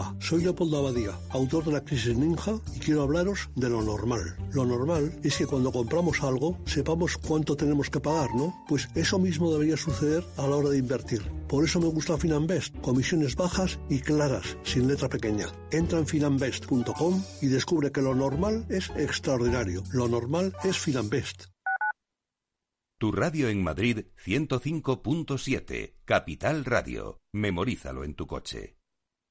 Speaker 9: Hola, soy Leopoldo Abadía, autor de La Crisis Ninja y quiero hablaros de lo normal. Lo normal es que cuando compramos algo sepamos cuánto tenemos que pagar, ¿no? Pues eso mismo debería suceder a la hora de invertir. Por eso me gusta Finanbest, comisiones bajas y claras, sin letra pequeña. Entra en finanbest.com y descubre que lo normal es extraordinario. Lo normal es Finanbest.
Speaker 3: Tu radio en Madrid 105.7, Capital Radio. Memorízalo en tu coche.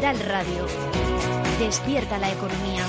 Speaker 10: Capital Radio. Despierta la economía.